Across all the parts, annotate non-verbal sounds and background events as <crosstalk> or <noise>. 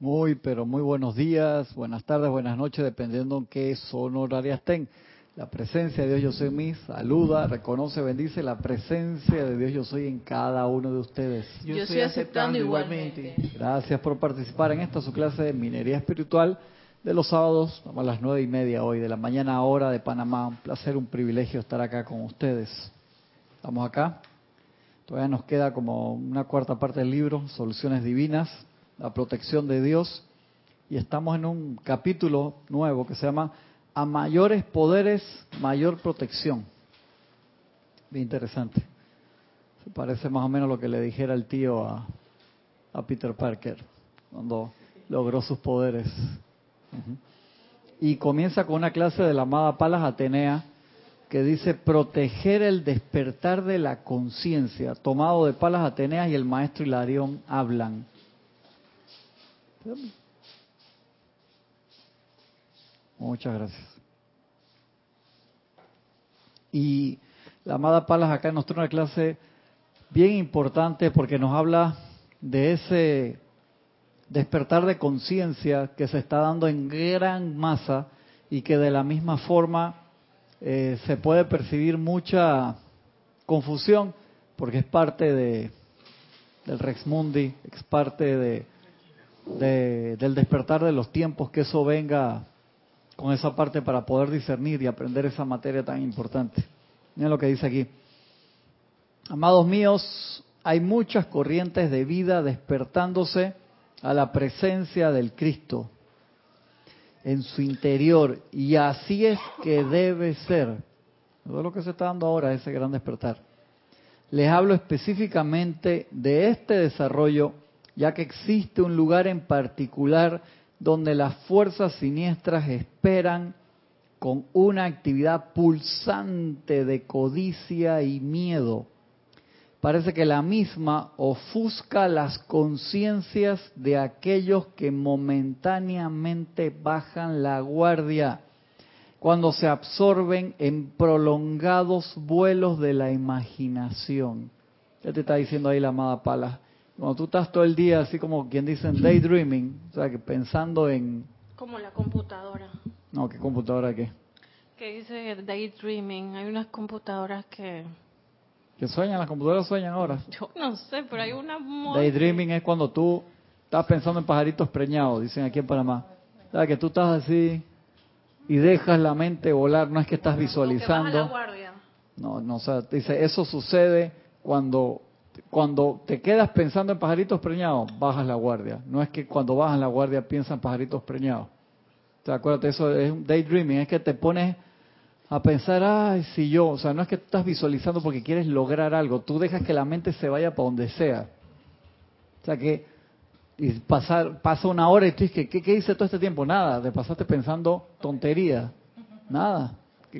Muy, pero muy buenos días, buenas tardes, buenas noches, dependiendo en qué zona horaria estén. La presencia de Dios Yo Soy en mí saluda, reconoce, bendice la presencia de Dios Yo Soy en cada uno de ustedes. Yo, estoy aceptando igualmente. Gracias por participar en esta su clase de minería espiritual de los sábados, a las nueve y media hoy de la mañana hora de Panamá. Un placer, un privilegio estar acá con ustedes. Estamos acá. Todavía nos queda como una cuarta parte del libro, Soluciones Divinas, la protección de Dios. Y estamos en un capítulo nuevo que se llama A mayores poderes, mayor protección. Bien interesante. Se parece más o menos lo que le dijera el tío a, Peter Parker cuando logró sus poderes. Y comienza con una clase de la amada Palas Atenea que dice proteger el despertar de la conciencia, tomado de Palas Ateneas y el maestro Hilarión hablan. Muchas gracias. Y la amada Palas acá nos trae una clase bien importante porque nos habla de ese despertar de conciencia que se está dando en gran masa y que de la misma forma eh, se puede percibir mucha confusión porque es parte de del Rex Mundi, es parte de, del despertar de los tiempos, que eso venga con esa parte para poder discernir y aprender esa materia tan importante. Miren lo que dice aquí. Amados míos, hay muchas corrientes de vida despertándose a la presencia del Cristo en su interior y así es que debe ser. Todo lo que se está dando ahora, ese gran despertar. Les hablo específicamente de este desarrollo, ya que existe un lugar en particular donde las fuerzas siniestras esperan con una actividad pulsante de codicia y miedo parece que la misma ofusca las conciencias de aquellos que momentáneamente bajan la guardia cuando se absorben en prolongados vuelos de la imaginación. ¿Qué te está diciendo ahí la amada Pala? Cuando tú estás todo el día así como quien dicen daydreaming, o sea, que pensando en... Como la computadora. No, ¿qué computadora qué? Que dice daydreaming. Hay unas computadoras que ¿Que sueñan? ¿Las computadoras sueñan ahora? Yo no sé, pero hay una... Daydreaming es cuando tú estás pensando en pajaritos preñados, dicen aquí en Panamá. ¿Sabes? Que tú estás así y dejas la mente volar, no es que estás visualizando. No, no, o sea, dice, eso sucede cuando cuando te quedas pensando en pajaritos preñados, bajas la guardia. No es que cuando bajas la guardia piensas en pajaritos preñados. Sea, acuérdate, eso es un daydreaming, es que te pones a pensar, ay, si yo, o sea, no es que tú estás visualizando porque quieres lograr algo, tú dejas que la mente se vaya para donde sea. O sea, que y pasar, pasa una hora y tú dices, ¿qué, qué hice todo este tiempo? Nada, te pasaste pensando tontería. Nada.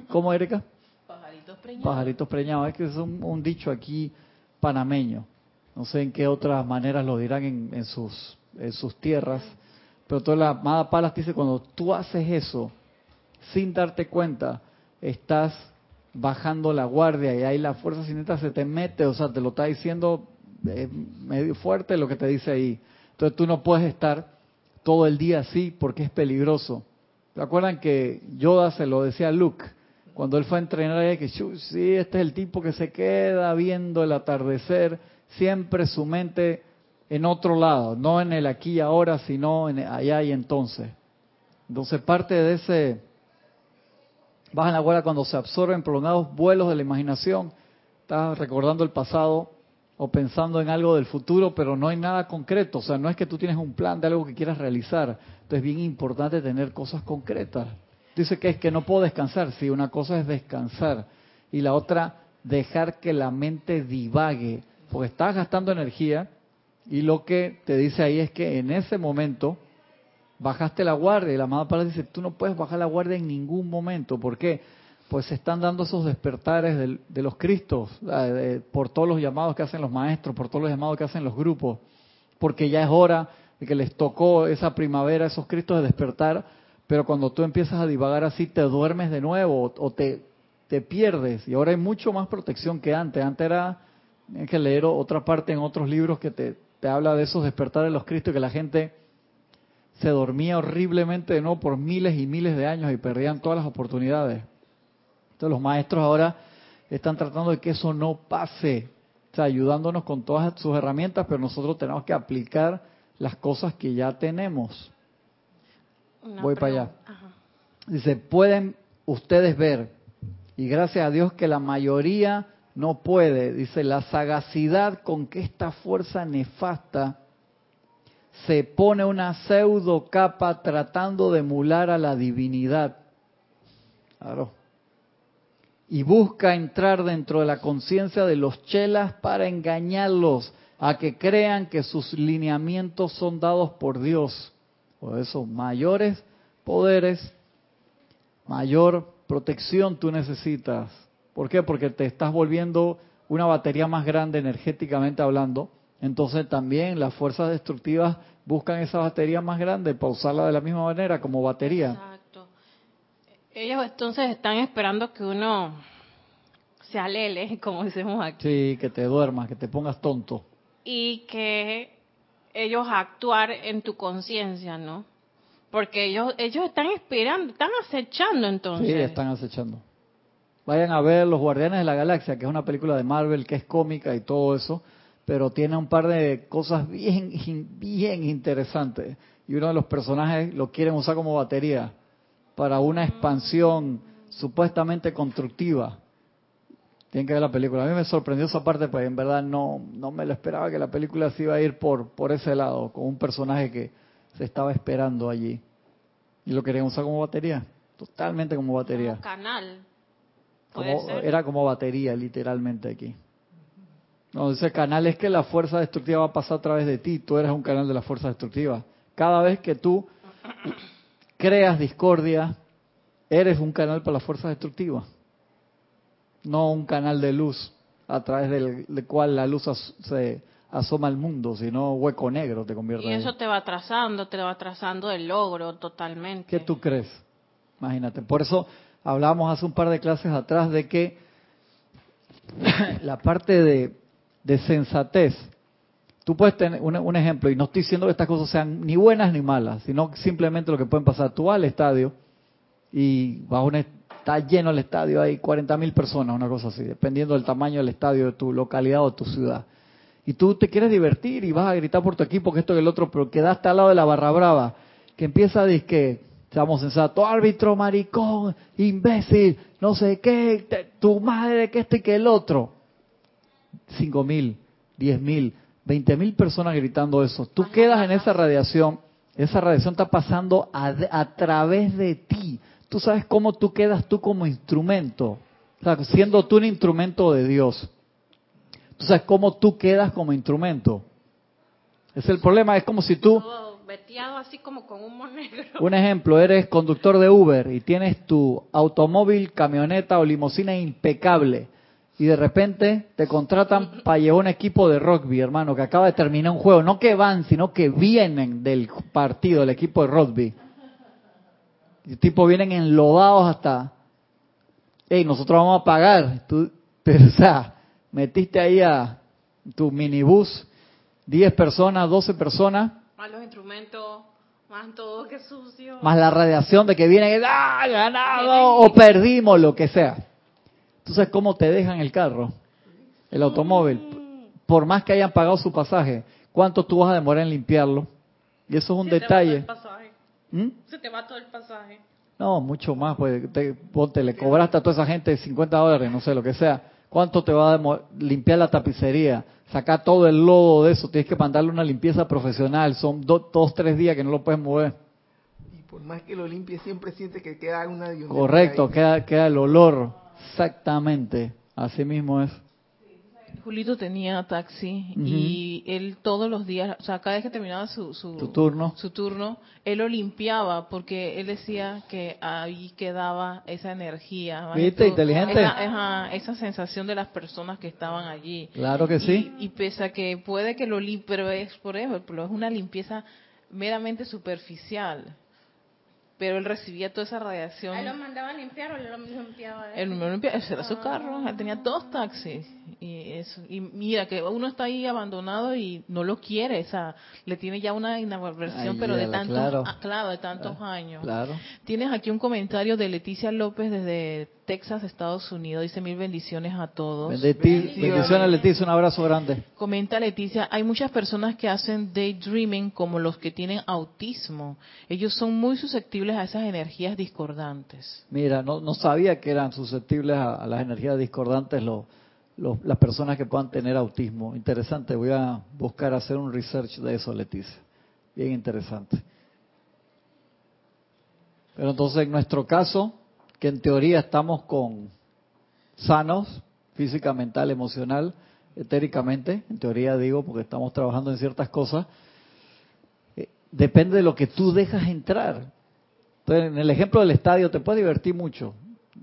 ¿Cómo, Erika? Pajaritos preñados. Pajaritos preñados, es que es un, dicho aquí panameño. No sé en qué otras maneras lo dirán en, sus, en sus tierras, pero toda la amada Palas dice, cuando tú haces eso sin darte cuenta, estás bajando la guardia y ahí la fuerza cinética se te mete, o sea, te lo está diciendo eh, medio fuerte lo que te dice ahí. Entonces tú no puedes estar todo el día así porque es peligroso. ¿Se acuerdan que Yoda se lo decía a Luke cuando él fue a entrenar? Que sí, este es el tipo que se queda viendo el atardecer, siempre su mente en otro lado, no en el aquí y ahora, sino en allá y entonces. Entonces parte de ese Bajan la guardia cuando se absorben prolongados vuelos de la imaginación. Estás recordando el pasado o pensando en algo del futuro, pero no hay nada concreto. O sea, no es que tú tienes un plan de algo que quieras realizar. Entonces es bien importante tener cosas concretas. Dice que es que no puedo descansar. Sí, una cosa es descansar y la otra dejar que la mente divague, porque estás gastando energía y lo que te dice ahí es que en ese momento bajaste la guardia. Y la amada Pala dice, tú no puedes bajar la guardia en ningún momento. ¿Por qué? Pues se están dando esos despertares de, los Cristos, por todos los llamados que hacen los maestros, por todos los llamados que hacen los grupos, porque ya es hora de que les tocó esa primavera, esos Cristos de despertar, pero cuando tú empiezas a divagar así, te duermes de nuevo o te, te pierdes. Y ahora hay mucho más protección que antes. Antes era, hay que leer otra parte en otros libros que te, te habla de esos despertares de los Cristos, que la gente se dormía horriblemente de por miles y miles de años y perdían todas las oportunidades. Entonces los maestros ahora están tratando de que eso no pase, o ayudándonos con todas sus herramientas, pero nosotros tenemos que aplicar las cosas que ya tenemos. Voy para allá. Dice, pueden ustedes ver, y gracias a Dios que la mayoría no puede, dice, la sagacidad con que esta fuerza nefasta se pone una pseudo capa tratando de emular a la divinidad. Claro. Y busca entrar dentro de la conciencia de los chelas para engañarlos a que crean que sus lineamientos son dados por Dios. Por eso, mayores poderes, mayor protección tú necesitas. ¿Por qué? Porque te estás volviendo una batería más grande energéticamente hablando. Entonces también las fuerzas destructivas buscan esa batería más grande para usarla de la misma manera como batería. Exacto. Ellos entonces están esperando que uno se alele, <laughs> como decimos aquí. Sí, que te duermas, que te pongas tonto. Y que ellos actuar en tu conciencia, ¿no? Porque ellos ellos están esperando, están acechando entonces. Sí, están acechando. Vayan a ver Los Guardianes de la Galaxia, que es una película de Marvel que es cómica y todo eso pero tiene un par de cosas bien, bien interesantes. Y uno de los personajes lo quieren usar como batería para una expansión supuestamente constructiva. Tienen que ver la película. A mí me sorprendió esa parte, pues en verdad no, no me lo esperaba que la película se iba a ir por, por ese lado, con un personaje que se estaba esperando allí. Y lo querían usar como batería, totalmente como batería. Como canal. Era como batería, literalmente aquí. No, ese canal es que la fuerza destructiva va a pasar a través de ti. Tú eres un canal de la fuerza destructiva. Cada vez que tú creas discordia, eres un canal para la fuerza destructiva. No un canal de luz a través del, cual la luz se asoma al mundo, sino hueco negro te convierte Y eso te va atrasando, te va atrasando el logro totalmente. ¿Qué tú crees? Imagínate. Por eso hablábamos hace un par de clases atrás de que <coughs> la parte de de sensatez. Tú puedes tener un, ejemplo, y no estoy diciendo que estas cosas sean ni buenas ni malas, sino simplemente lo que pueden pasar. Tú vas al estadio y vas a está lleno el estadio, hay 40 mil personas, una cosa así, dependiendo del tamaño del estadio de tu localidad o de tu ciudad. Y tú te quieres divertir y vas a gritar por tu equipo que esto y el otro, pero quedaste al lado de la barra brava, que empieza a decir que, seamos sensatos, árbitro, maricón, imbécil, no sé qué, tu madre, que este y que el otro cinco mil, diez mil, veinte mil personas gritando eso. Tú quedas en esa radiación, esa radiación está pasando a, través de ti. Tú sabes cómo tú quedas tú como instrumento, o sea, siendo tú un instrumento de Dios. Tú sabes cómo tú quedas como instrumento. Es el problema, es como si tú... así como con un monegro. Un ejemplo, eres conductor de Uber y tienes tu automóvil, camioneta o limusina impecable y de repente te contratan para llevar un equipo de rugby, hermano, que acaba de terminar un juego. No que van, sino que vienen del partido, del equipo de rugby. Y tipo vienen enlodados hasta, hey, nosotros vamos a pagar. Tú, pero, <laughs> o sea, metiste ahí a tu minibús, 10 personas, 12 personas. Más los instrumentos, más todo, que sucio. Más la radiación de que vienen, ¡ah, ganado! O perdimos, lo que sea. ¿Tú sabes cómo te dejan el carro, el automóvil? Por más que hayan pagado su pasaje, ¿cuánto tú vas a demorar en limpiarlo? Y eso es un detalle. ¿Mm? Se te va todo el pasaje. No, mucho más, pues te, te, le cobraste a toda esa gente 50 dólares, no sé, lo que sea. ¿Cuánto te va a limpiar la tapicería? Sacar todo el lodo de eso, tienes que mandarle una limpieza profesional, son dos, tres días que no lo puedes mover. Y por más que lo limpie, siempre siente que queda una... Correcto, queda, queda el olor. Exactamente, así mismo es. Julito tenía taxi y él todos los días, o sea, cada vez que terminaba su, su, turno, su turno, él lo limpiaba porque él decía que ahí quedaba esa energía. ¿Viste? Inteligente. Esa, esa, sensación de las personas que estaban allí. Claro que sí. Y, pese a que puede que lo limpie, pero es, por ejemplo, es una limpieza meramente superficial. Pero él recibía toda esa radiación. ¿Él lo mandaba a limpiar o él lo limpiaba? Él me limpiaba, ese era su carro, él tenía dos taxis. Y, eso, y mira que uno está ahí abandonado y no lo quiere, o sea, le tiene ya una inaversión, pero de tantos, claro. ah, claro, de tantos años. Claro. Tienes aquí un comentario de Leticia López desde Texas, Estados Unidos. Dice mil bendiciones a todos. Benditi- bendiciones, Leticia, un abrazo grande. Comenta Leticia, hay muchas personas que hacen daydreaming como los que tienen autismo. Ellos son muy susceptibles a esas energías discordantes. Mira, no, no sabía que eran susceptibles a, a las energías discordantes los, los- las personas que puedan tener autismo. Interesante, voy a buscar hacer un research de eso, Leticia. Bien interesante. Pero entonces, en nuestro caso, que en teoría estamos con sanos, física, mental, emocional, etéricamente, en teoría digo, porque estamos trabajando en ciertas cosas, eh, depende de lo que tú dejas entrar. Entonces, en el ejemplo del estadio te puedes divertir mucho,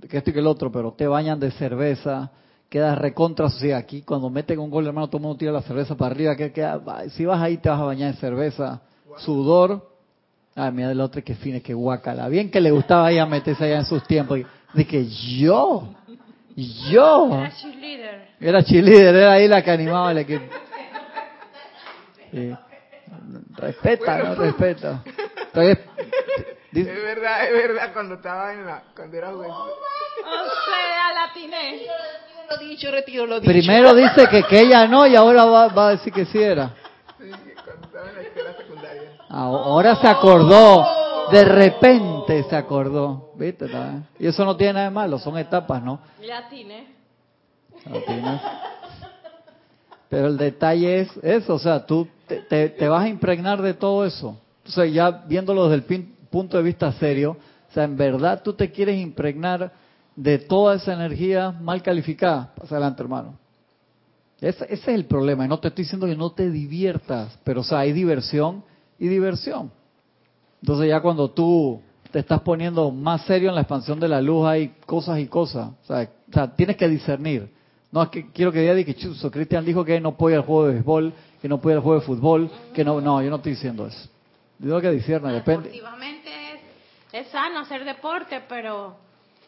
que esto y que el otro, pero te bañan de cerveza, quedas recontra, sea, aquí cuando meten un gol, hermano, todo el mundo tira la cerveza para arriba, que queda, va, si vas ahí te vas a bañar en cerveza, sudor, ah, mira el otro que fine, que guacala, bien que le gustaba ahí a meterse allá en sus tiempos, y de que yo, yo, Era cheerleader. era cheerleader, era ahí la que animaba el equipo. Sí. Respeta, no respeta. Entonces, Es verdad, es verdad, cuando estaba en la, cuando era joven. O sea, latiné. Lo dicho, retiro lo dicho. primero dice que, que ella no y ahora va, va a decir que sí era. Sí, cuando estaba en la escuela Ahora se acordó, de repente se acordó, ¿viste? Y eso no tiene nada de malo, son etapas, ¿no? Tienes. Pero el detalle es eso, o sea, tú te, te- te vas a impregnar de todo eso. Entonces, ya viéndolo desde el pin- punto de vista serio, o sea, en verdad tú te quieres impregnar de toda esa energía mal calificada. Pasa adelante, hermano. Ese, ese es el problema, y no te estoy diciendo que no te diviertas, pero o sea, hay diversión y diversión. Entonces ya cuando tú te estás poniendo más serio en la expansión de la luz hay cosas y cosas. O sea, o sea, tienes que discernir. No es que quiero que diga que chuzo, Cristian dijo que no puede ir al juego de béisbol, que no puede ir al juego de fútbol, que no, no, yo no estoy diciendo eso. Digo que discierna, depende. Es, es sano hacer deporte, pero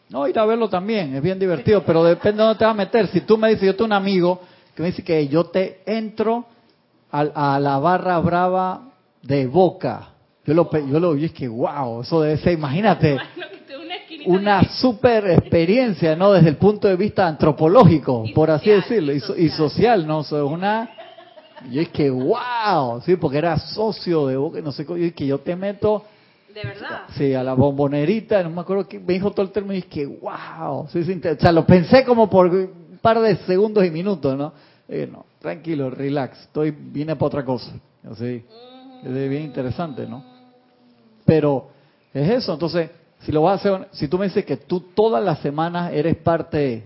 No, ir a verlo también, es bien divertido, pero depende de dónde te vas a meter. Si tú me dices, yo tengo un amigo que me dice que yo te entro a, la barra brava de Boca. Yo lo, yo lo vi, es que wow, eso debe ser, imagínate, <laughs> una super experiencia, ¿no? Desde el punto de vista antropológico, Y por así social, decirlo, y y, so- y social. social, ¿no? Eso es una... Yo es que wow, sí, porque era socio de Boca, y no sé cómo, y es que yo te meto... De verdad. Sí, a la bombonerita, no me acuerdo que me dijo todo el término y es que, wow, sí, sí, o sea, lo pensé como por un par de segundos y minutos, ¿no? Eh, no, tranquilo, relax, estoy, vine para otra cosa, así, es bien interesante, ¿no? Pero es eso, entonces, si lo vas a hacer, si tú me dices que tú todas las semanas eres parte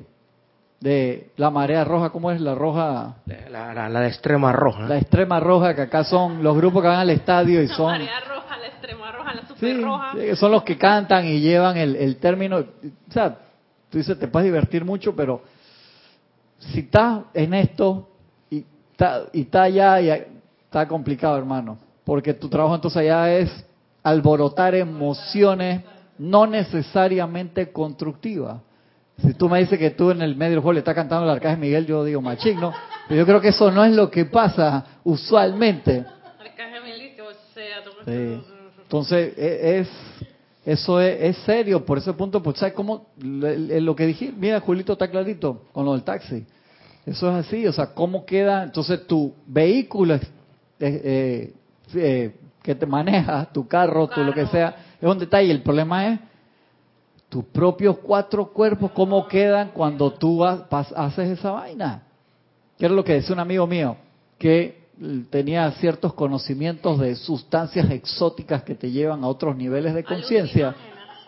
de la marea roja, ¿cómo es la roja? La, la, la de extrema roja. La extrema roja, que acá son los grupos que van al estadio y La son... marea roja, la extrema roja, la super Sí, roja. sí, son los que cantan y llevan el, el término. O sea, tú dices, te puedes divertir mucho, pero si estás en esto y está, y está allá, y está complicado, hermano. Porque tu trabajo entonces allá es alborotar emociones no necesariamente constructivas. Si tú me dices que tú en el medio del juego le estás cantando el arcángel Miguel, yo digo machín, ¿no? Pero yo creo que eso no es lo que pasa usualmente. Sí. Entonces, e- es eso es, es serio, por ese punto, pues, ¿sabes cómo? Lo, lo que dije, mira, Julito está clarito con lo del taxi. Eso es así, o sea, ¿cómo queda? Entonces, tu vehículo eh, eh, que te maneja, tu carro, tu lo que sea, es un detalle. El problema es tus propios cuatro cuerpos, ¿cómo quedan cuando tú ha- pas- haces esa vaina? Que era lo que decía un amigo mío, que tenía ciertos conocimientos de sustancias exóticas que te llevan a otros niveles de conciencia.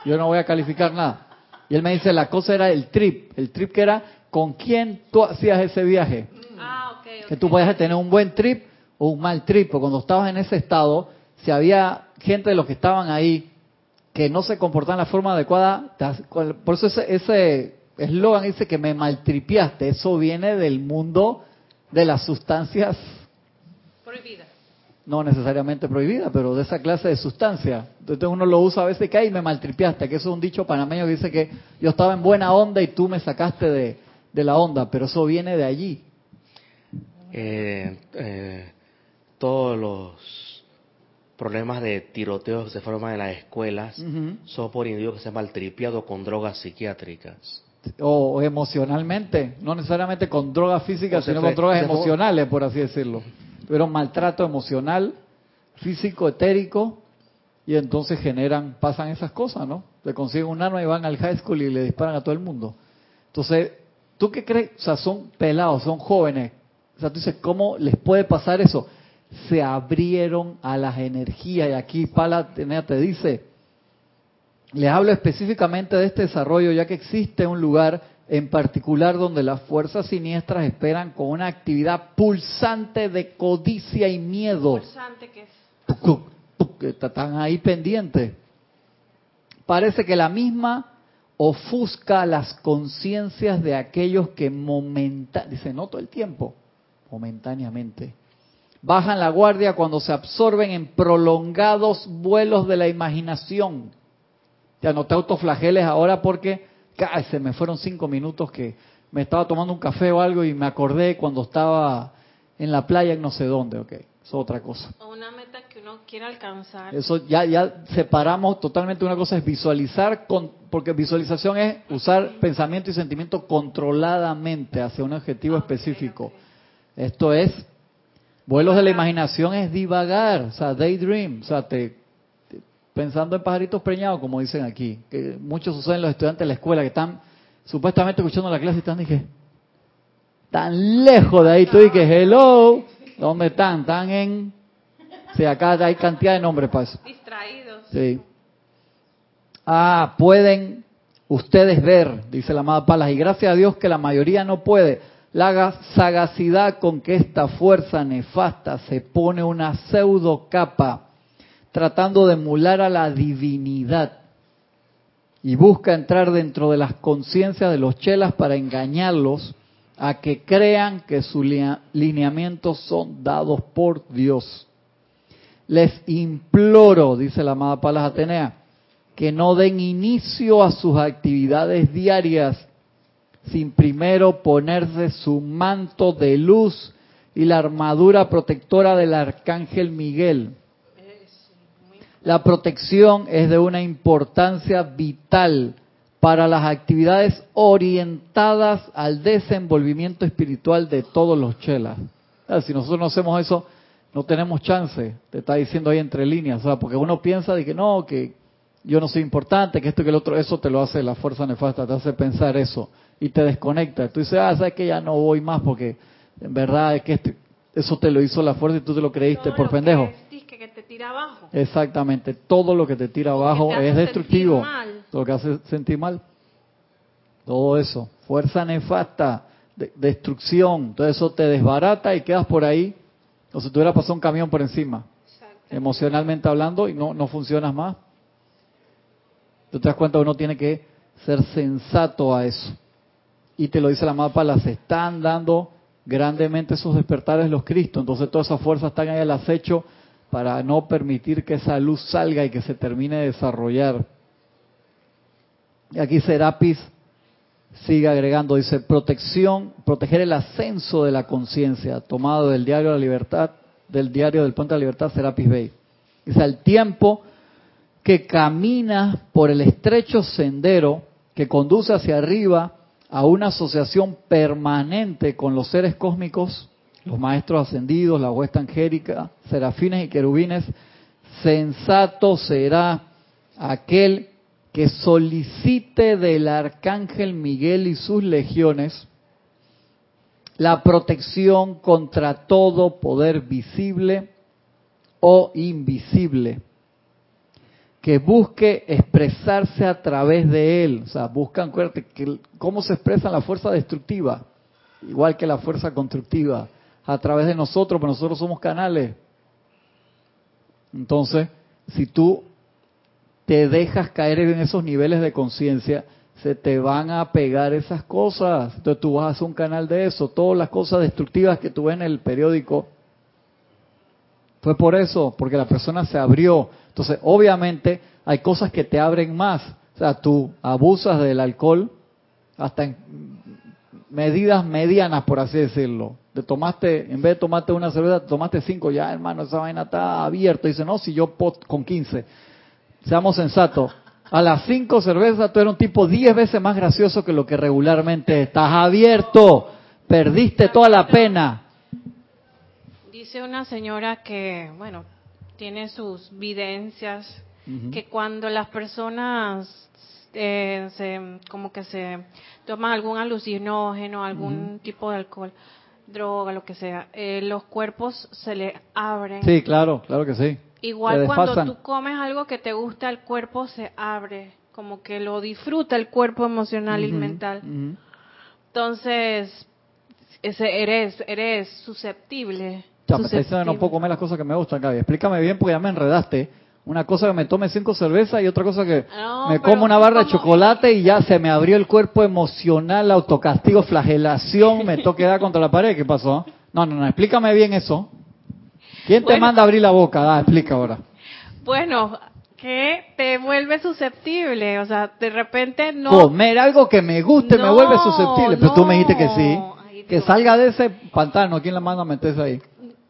Yo no voy a calificar nada. Y él me dice, la cosa era el trip, el trip que era con quién tú hacías ese viaje. Ah. Que tú podías tener un buen trip o un mal trip, porque cuando estabas en ese estado, si había gente de los que estaban ahí que no se comportaban de la forma adecuada, por eso ese ese eslogan dice que me maltripiaste, eso viene del mundo de las sustancias Prohibida. no necesariamente prohibidas, pero de esa clase de sustancias. Entonces uno lo usa a veces que, ay, me maltripiaste, que eso es un dicho panameño que dice que yo estaba en buena onda y tú me sacaste de, de la onda, pero eso viene de allí. Eh, eh, todos los problemas de tiroteos que se forman en las escuelas son por individuos que se han maltripiado con drogas psiquiátricas. o emocionalmente, no necesariamente con drogas físicas, sino fue- con drogas fue- emocionales, por así decirlo. Tuvieron maltrato emocional, físico, etérico, y entonces generan, pasan esas cosas, ¿no? Le consiguen un arma y van al high school y le disparan a todo el mundo. Entonces, ¿tú qué crees? O sea, son pelados, son jóvenes. O sea, tú dices, ¿cómo les puede pasar eso? Se abrieron a las energías, y aquí Pala te dice, les hablo específicamente de este desarrollo, ya que existe un lugar en particular donde las fuerzas siniestras esperan con una actividad pulsante de codicia y miedo. Pulsante que es. Están ahí pendientes. Parece que la misma ofusca las conciencias de aquellos que momentáneamente, dice, no todo el tiempo, momentáneamente, bajan la guardia cuando se absorben en prolongados vuelos de la imaginación. Ya no te autoflageles ahora porque ay, se me fueron cinco minutos que me estaba tomando un café o algo y me acordé cuando estaba en la playa en no sé dónde, ok, es otra cosa. Una meta que uno quiere alcanzar. Eso ya, ya separamos totalmente. Una cosa es visualizar, con, porque visualización es usar pensamiento y sentimiento controladamente hacia un objetivo Ah, específico. Esto es, vuelos de la imaginación es divagar, o sea, daydream, o sea, te, te- pensando en pajaritos preñados, como dicen aquí. Que muchos suceden los estudiantes de la escuela que están supuestamente escuchando la clase y están, dije, tan lejos de ahí. Tú dices, hello, ¿dónde están? Están en... Sí, acá hay cantidad de nombres para eso. Distraídos. Sí. Ah, pueden ustedes ver, dice la amada Palas, y gracias a Dios que la mayoría no puede. La ga- sagacidad con que esta fuerza nefasta se pone una pseudo capa, tratando de emular a la divinidad, y busca entrar dentro de las conciencias de los chelas para engañarlos a que crean que sus linea- lineamientos son dados por Dios. Les imploro, dice la amada Palas Atenea, que no den inicio a sus actividades diarias sin primero ponerse su manto de luz y la armadura protectora del arcángel Miguel. La protección es de una importancia vital para las actividades orientadas al desenvolvimiento espiritual de todos los chelas. Si nosotros no hacemos eso, no tenemos chance, te está diciendo ahí entre líneas, o porque uno piensa de que no, que yo no soy importante, que esto que el otro, eso te lo hace la fuerza nefasta, te hace pensar eso y te desconecta. Tú dices, ah, sabes que ya no voy más porque en verdad es que este- eso te lo hizo la fuerza y tú te lo creíste Todo por lo que pendejo. disque que te tira abajo. Exactamente, todo lo que te tira que abajo te es destructivo. Lo que hace sentir mal. Todo eso, fuerza nefasta, de- destrucción, todo eso te desbarata y quedas por ahí, o si te hubiera pasado un camión por encima, emocionalmente hablando, y no, no funcionas más. Tú te das cuenta uno tiene que ser sensato a eso. Y te lo dice la mapa, las están dando grandemente esos despertares los Cristos. Entonces todas esas fuerzas están ahí al acecho para no permitir que esa luz salga y que se termine de desarrollar. Y aquí Serapis sigue agregando, dice, protección, proteger el ascenso de la conciencia, tomado del diario de la libertad, del diario del Puente de la Libertad, Serapis Bay. Dice, al tiempo que camina por el estrecho sendero que conduce hacia arriba a una asociación permanente con los seres cósmicos, los maestros ascendidos, la huesta angélica, serafines y querubines, sensato será aquel que solicite del arcángel Miguel y sus legiones la protección contra todo poder visible o invisible que busque expresarse a través de él. O sea, buscan, que, cómo se expresa la fuerza destructiva, igual que la fuerza constructiva, a través de nosotros, pero nosotros somos canales. Entonces, si tú te dejas caer en esos niveles de conciencia, se te van a pegar esas cosas. Entonces tú vas a hacer un canal de eso. Todas las cosas destructivas que tú ves en el periódico Fue por eso, porque la persona se abrió. Entonces, obviamente, hay cosas que te abren más. O sea, tú abusas del alcohol hasta en medidas medianas, por así decirlo. Te tomaste, en vez de tomarte una cerveza, te tomaste cinco, ya hermano, esa vaina está abierta. Dice, no, si yo con 15. Seamos sensatos. A las cinco cervezas tú eres un tipo diez veces más gracioso que lo que regularmente estás abierto. Perdiste toda la pena. Dice una señora que, bueno, tiene sus videncias, que cuando las personas eh, se, como que se toman algún alucinógeno, algún tipo de alcohol, droga, lo que sea, eh, los cuerpos se le abren. Sí, claro, claro que sí. Igual cuando tú comes algo que te gusta, el cuerpo se abre, como que lo disfruta el cuerpo emocional y mental. Entonces, ese eres, eres susceptible. Ya, me está no puedo comer las cosas que me gustan, Gaby. Explícame bien porque ya me enredaste. Una cosa que me tome cinco cervezas y otra cosa que No, me como una barra de chocolate y ya se me abrió el cuerpo emocional, autocastigo, flagelación, me toque dar contra la pared. ¿Qué pasó? No, no, no, explícame bien eso. ¿Quién te manda a abrir la boca? Da, explica ahora. Bueno, que te vuelve susceptible, o sea, de repente no... Comer algo que me guste me No, vuelve susceptible. Pero tú me dijiste que sí. Ay, Que salga de ese pantano. ¿Quién la manda a meterse ahí?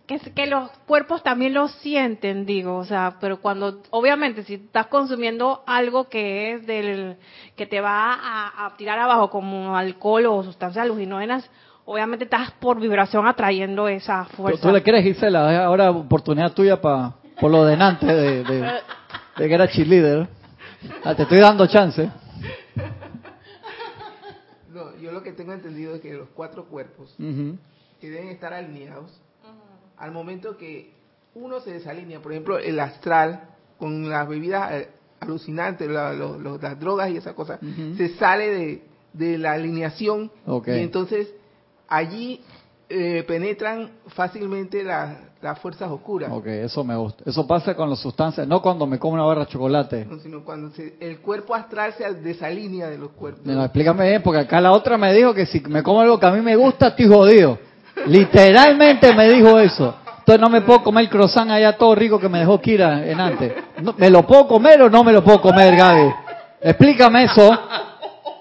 Que, que los cuerpos también lo sienten, digo, o sea, pero cuando, obviamente, si estás consumiendo algo que es del, que te va a, a tirar abajo, como alcohol o sustancias alucinógenas, obviamente estás por vibración atrayendo esa ¿Tú, fuerza. tú le crees, Gisela? Ahora oportunidad tuya para por lo de antes de, de, de que era cheerleader. Ah, te estoy dando chance. No, yo lo que tengo entendido es que los cuatro cuerpos Ujú. que deben estar alineados al momento que uno se desalinea, por ejemplo, el astral con las bebidas eh, alucinantes, la- lo- lo- las drogas y esas cosas, se sale de, de la alineación Ok. y entonces allí eh, penetran fácilmente la- las fuerzas oscuras. Ok, eso me gusta. Eso pasa con las sustancias, no cuando me como una barra de chocolate. No, sino cuando se- el cuerpo astral se desalinea de los cuerpos. No, explícame bien, porque acá la otra me dijo que si me como algo que a mí me gusta, estoy jodido. Literalmente me dijo eso. Entonces no me puedo comer el croissant allá todo rico que me dejó Kira en antes. No, ¿Me lo puedo comer o no me lo puedo comer, Gaby? Explícame eso.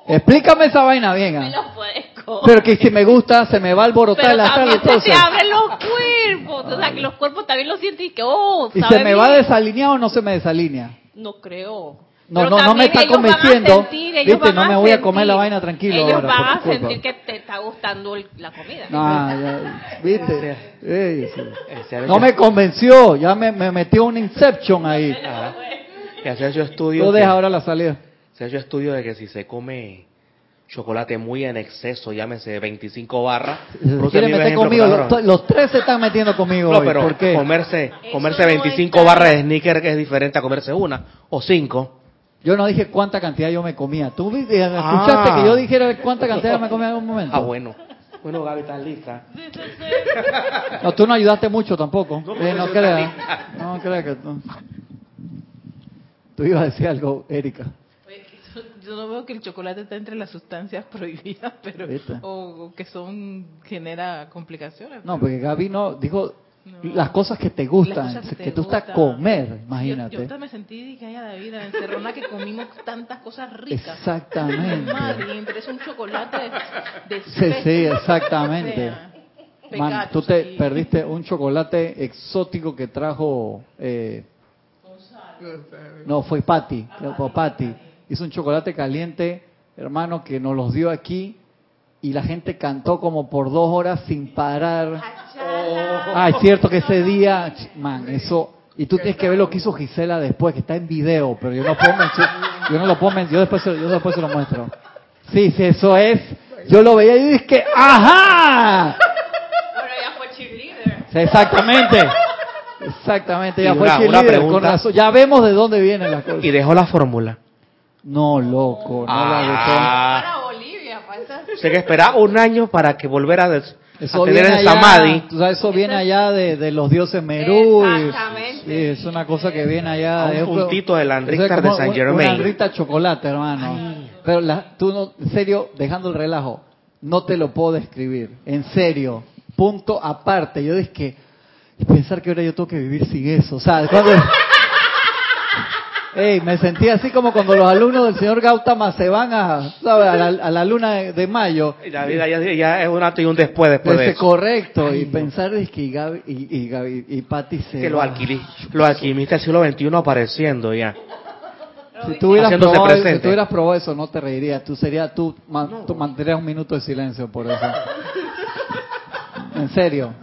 Explícame esa vaina bien. Me ah. lo puedes comer. Pero que si me gusta, se me va a alborotar Pero la sal también se abren los cuerpos, o sea, que los cuerpos también lo sienten y que, oh, ¿Y sabe se me va bien. desalineado o no se me desalinea? No creo. No, Pero no, no me está convenciendo. sentir, Viste, no me voy a comer sentir. la vaina tranquilo Ellos ahora, van a sentir que te está gustando la comida. Ah, ya, <laughs> ¿viste? Ey, sí. Ese era No me convenció, ya me, me metió un Inception ahí. Ajá. Que hacía su estudio. Tú deja ahora la salida. Se ha hecho estudio de que si se come chocolate muy en exceso, llámese 25 barras, Quieren meter ejemplo conmigo, los, los tres se están metiendo conmigo No, hoy. pero ¿Por qué? comerse, comerse no 25 está- barras de sneaker que es diferente a comerse una o cinco. Yo no dije cuánta cantidad yo me comía. ¿Tú escuchaste Ah. que yo dijera cuánta cantidad me comía en algún momento? Ah, bueno. Bueno, Gaby, estás lista. No, tú no ayudaste mucho tampoco. No, Eh, no creas. No creas que tú... Tú ibas a decir algo, Erika. Yo no veo que el chocolate está entre las sustancias <laughs> prohibidas, pero o, o que son genera complicaciones. No, porque Gaby no dijo No. las cosas que te gustan, que, te tú estás a gustan. comer, Yo, imagínate. yo ahorita me sentí que haya David encerrona que comimos tantas cosas ricas. Exactamente. Madre, y eso un chocolate de, de Sí, sí, exactamente. O sea, Man, pecachos tú te aquí. perdiste un chocolate exótico que trajo, eh, no, fue Patty, fue Patty. Hizo un chocolate caliente, hermano, que nos los dio aquí y la gente cantó como por dos horas sin parar. Ah, es cierto que ese día, man, eso, y tú tienes que ver lo que hizo Gisela después, que está en video, pero yo no puedo mencionar, yo no lo puedo men- yo después, se- yo después se lo muestro. Sí, sí, eso es. Yo lo veía y dije, ¡ajá! Bueno, ya fue cheerleader. Sí, exactamente. Exactamente, ya fue una- una cheerleader, con pregunta. razón. Ya vemos de dónde vienen las cosas. Y dejó la fórmula. No, loco, no la Ah. Para Bolivia, falta. Sé que esperaba un año para que volviera a, des- a Eso tener viene el allá, samadhi. tú sabes, eso viene allá de, de los dioses Merú. y- Exactamente. sí, es una cosa que viene allá. A un puntito es Anrícar de San un- Germain. Una Anrita chocolate, hermano. Pero la- tú no, en serio, dejando el relajo, no te lo puedo describir. En serio, punto aparte. Yo dije que y pensar que ahora yo tengo que vivir sin eso. O sea, cuando... Ey, me sentí así como cuando los alumnos del señor Gautama se van a, ¿sabes? a, la, a la luna de, mayo. Y la vida ya, ya es un antes y un después después de Ese eso. correcto, y pensar es que y Gaby y, y, Gaby- y Patty se Que los, los alquimistas del siglo XXI apareciendo ya. Si tú, hubieras probado, si presente. tú hubieras probado eso, no te reirías. Tú serías, tú, man- tú mantendrías un minuto de silencio por eso. en serio.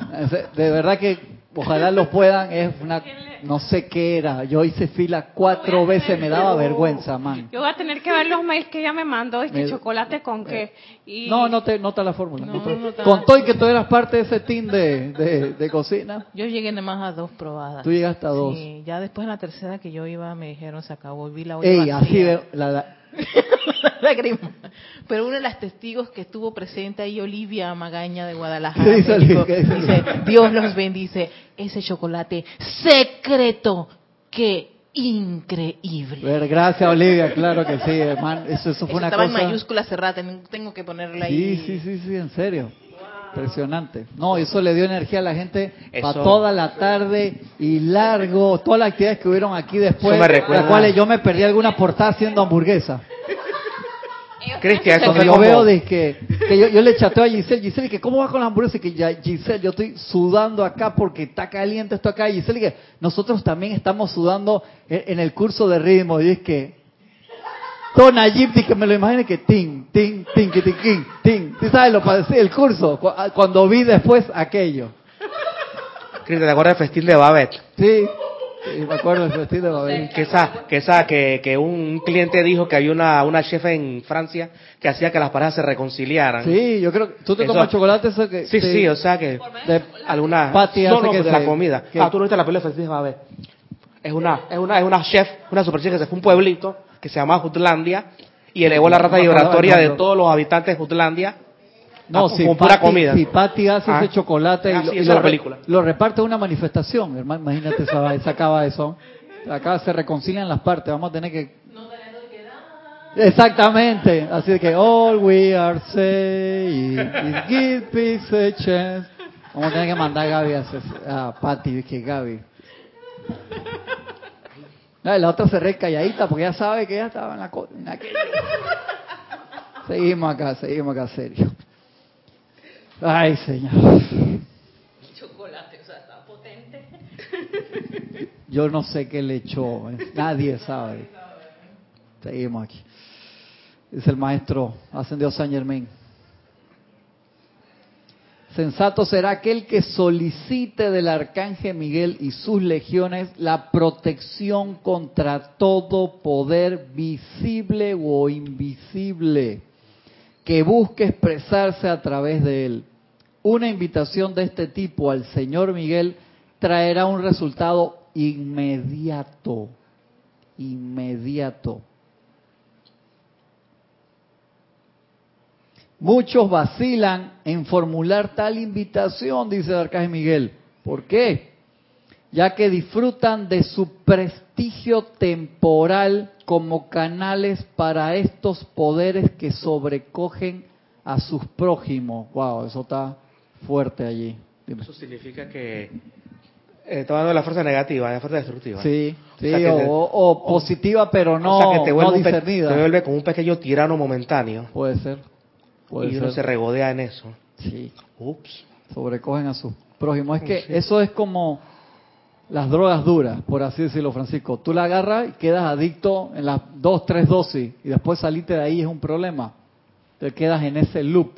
De verdad que ojalá lo puedan. Es una, no sé qué era. Yo hice fila cuatro veces, me daba vergüenza, man. Yo voy a tener que ver los mails que ella me mandó y que Me- chocolate con qué. Y No, no te nota la fórmula. No, no está. Con todo y que tú eras parte de ese team de, de, de cocina, Yo llegué nada más a dos probadas. tú llegaste a dos. Sí, ya después en la tercera que yo iba me dijeron se acabó, vi la olla Ey, vacía. así de, la, la- <laughs> Lágrima. Pero una de las testigos que estuvo presente ahí, Olivia Magaña de Guadalajara, ¿Qué dice México, dice Dios los bendice, ese chocolate secreto, que increíble. Ver, gracias Olivia, claro que sí, hermano. Eso, eso fue Eso una estaba cosa. en mayúsculas cerrada, ten- tengo que ponerla ahí. Sí, sí, sí, sí, en serio. Impresionante. No, eso le dio energía a la gente Eso- para toda la tarde y largo, todas las actividades que hubieron aquí después, recuerda- las cuales yo me perdí alguna portada haciendo hamburguesa. <laughs> Cristian, eso Cuando fue yo como... veo de que, que yo, yo le chateo a Giselle, Giselle, que cómo va con la hamburguesa, que ya, Giselle, yo estoy sudando acá porque está caliente esto acá, Giselle, que nosotros también estamos sudando en, en el curso de ritmo, y es que, Tona Gypsy, que me lo imagino que tin, tin, tin, que tin, tin, tin, ¿tú sabes lo padecí el curso? Cu- ah, Cuando vi después aquello. Cristian, ¿te acuerdas del festín de Babette? Sí, sí, me acuerdo del vestido de Babel. Que esa, que esa, que, que un cliente dijo que había una, una chef en Francia que hacía que las parejas se reconciliaran. Sí, yo creo que tú te Eso- tomas chocolate, eso que... sí, sí, o sea que de- alguna Patty no, hace no, que de se- la comida. que- Ah, tú no viste la película de festín de Babette. Es una, es una, es una chef, una super chef que se fue a un pueblito que se llama Jutlandia y elevó la rata No vibratoria de todos los habitantes de Jutlandia No, a- si con pura Patty, comida. si Patty hace Ah. ese chocolate Ah, y, sí, y esa lo la película. lo reparte en una manifestación, hermano, imagínate esa, se acaba eso. Acá se reconcilian las partes, vamos a tener que... Exactamente, así que all we are saying is give peace a chance. Vamos a tener que mandar a Gaby a, a Patty, que Gaby. No, la otra se re calladita porque ya sabe que ya estaba en la co- en. Seguimos acá, seguimos acá, serio. Ay, señor. chocolate, o sea, está potente. Yo no sé qué le echó, eh, nadie sabe. Seguimos aquí. Dice el maestro ascendió San Germain. Sensato será aquel que solicite del arcángel Miguel y sus legiones la protección contra todo poder visible o invisible que busque expresarse a través de él. Una invitación de este tipo al señor Miguel traerá un resultado inmediato, inmediato. Muchos vacilan en formular tal invitación, dice el arcángel Miguel. ¿Por qué? Ya que disfrutan de su prestigio temporal como canales para estos poderes que sobrecogen a sus prójimos. Wow, eso está fuerte allí. Dime. Eso significa que eh, de la fuerza negativa, de la fuerza destructiva. Sí, sí, O sea que o, te- o positiva, pero no, o sea que te no vuelve, un discernida. te vuelve como un pequeño tirano momentáneo Puede ser. Puede y uno ser. se regodea en eso. Sí, Ups. sobrecogen a sus prójimos. Es que Sí. eso es como las drogas duras, por así decirlo, Francisco. Tú la agarras y quedas adicto en las dos, tres dosis y después salirte de ahí es un problema. Te quedas en ese loop.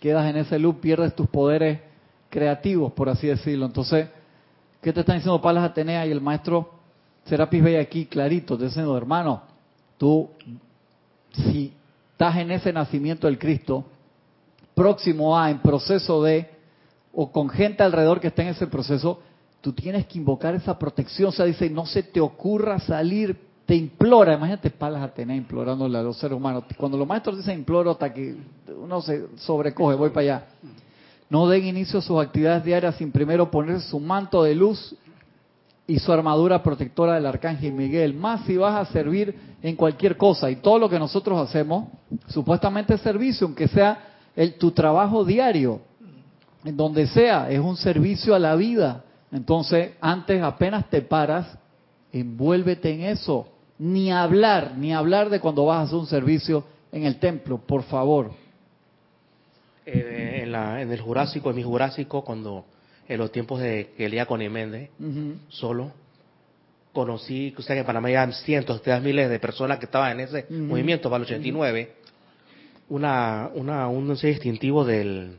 Quedas en ese loop, pierdes tus poderes creativos, por así decirlo. Entonces, ¿qué te están diciendo Palas Atenea y el maestro Serapis Bey aquí clarito? Te diciendo, hermano, tú, si estás en ese nacimiento del Cristo, próximo a, en proceso de, o con gente alrededor que está en ese proceso, tú tienes que invocar esa protección. O sea, dice, no se te ocurra salir, te implora. Imagínate Palas Atenea implorándole a los seres humanos. Cuando los maestros dicen imploro, hasta que uno se sobrecoge, voy para allá. No den inicio a sus actividades diarias sin primero ponerse su manto de luz y su armadura protectora del arcángel Miguel. Más si vas a servir en cualquier cosa. Y todo lo que nosotros hacemos, supuestamente es servicio, aunque sea el, tu trabajo diario, en donde sea, es un servicio a la vida. Entonces, antes apenas te paras, envuélvete en eso. Ni hablar, ni hablar de cuando vas a hacer un servicio en el templo, por favor. Eh, en, el Jurásico, en mi Jurásico, cuando en los tiempos de que leía con Ujú. solo, conocí, usted que en Panamá hay cientos, miles de personas que estaban en ese movimiento para el 89, una, una, un distintivo del,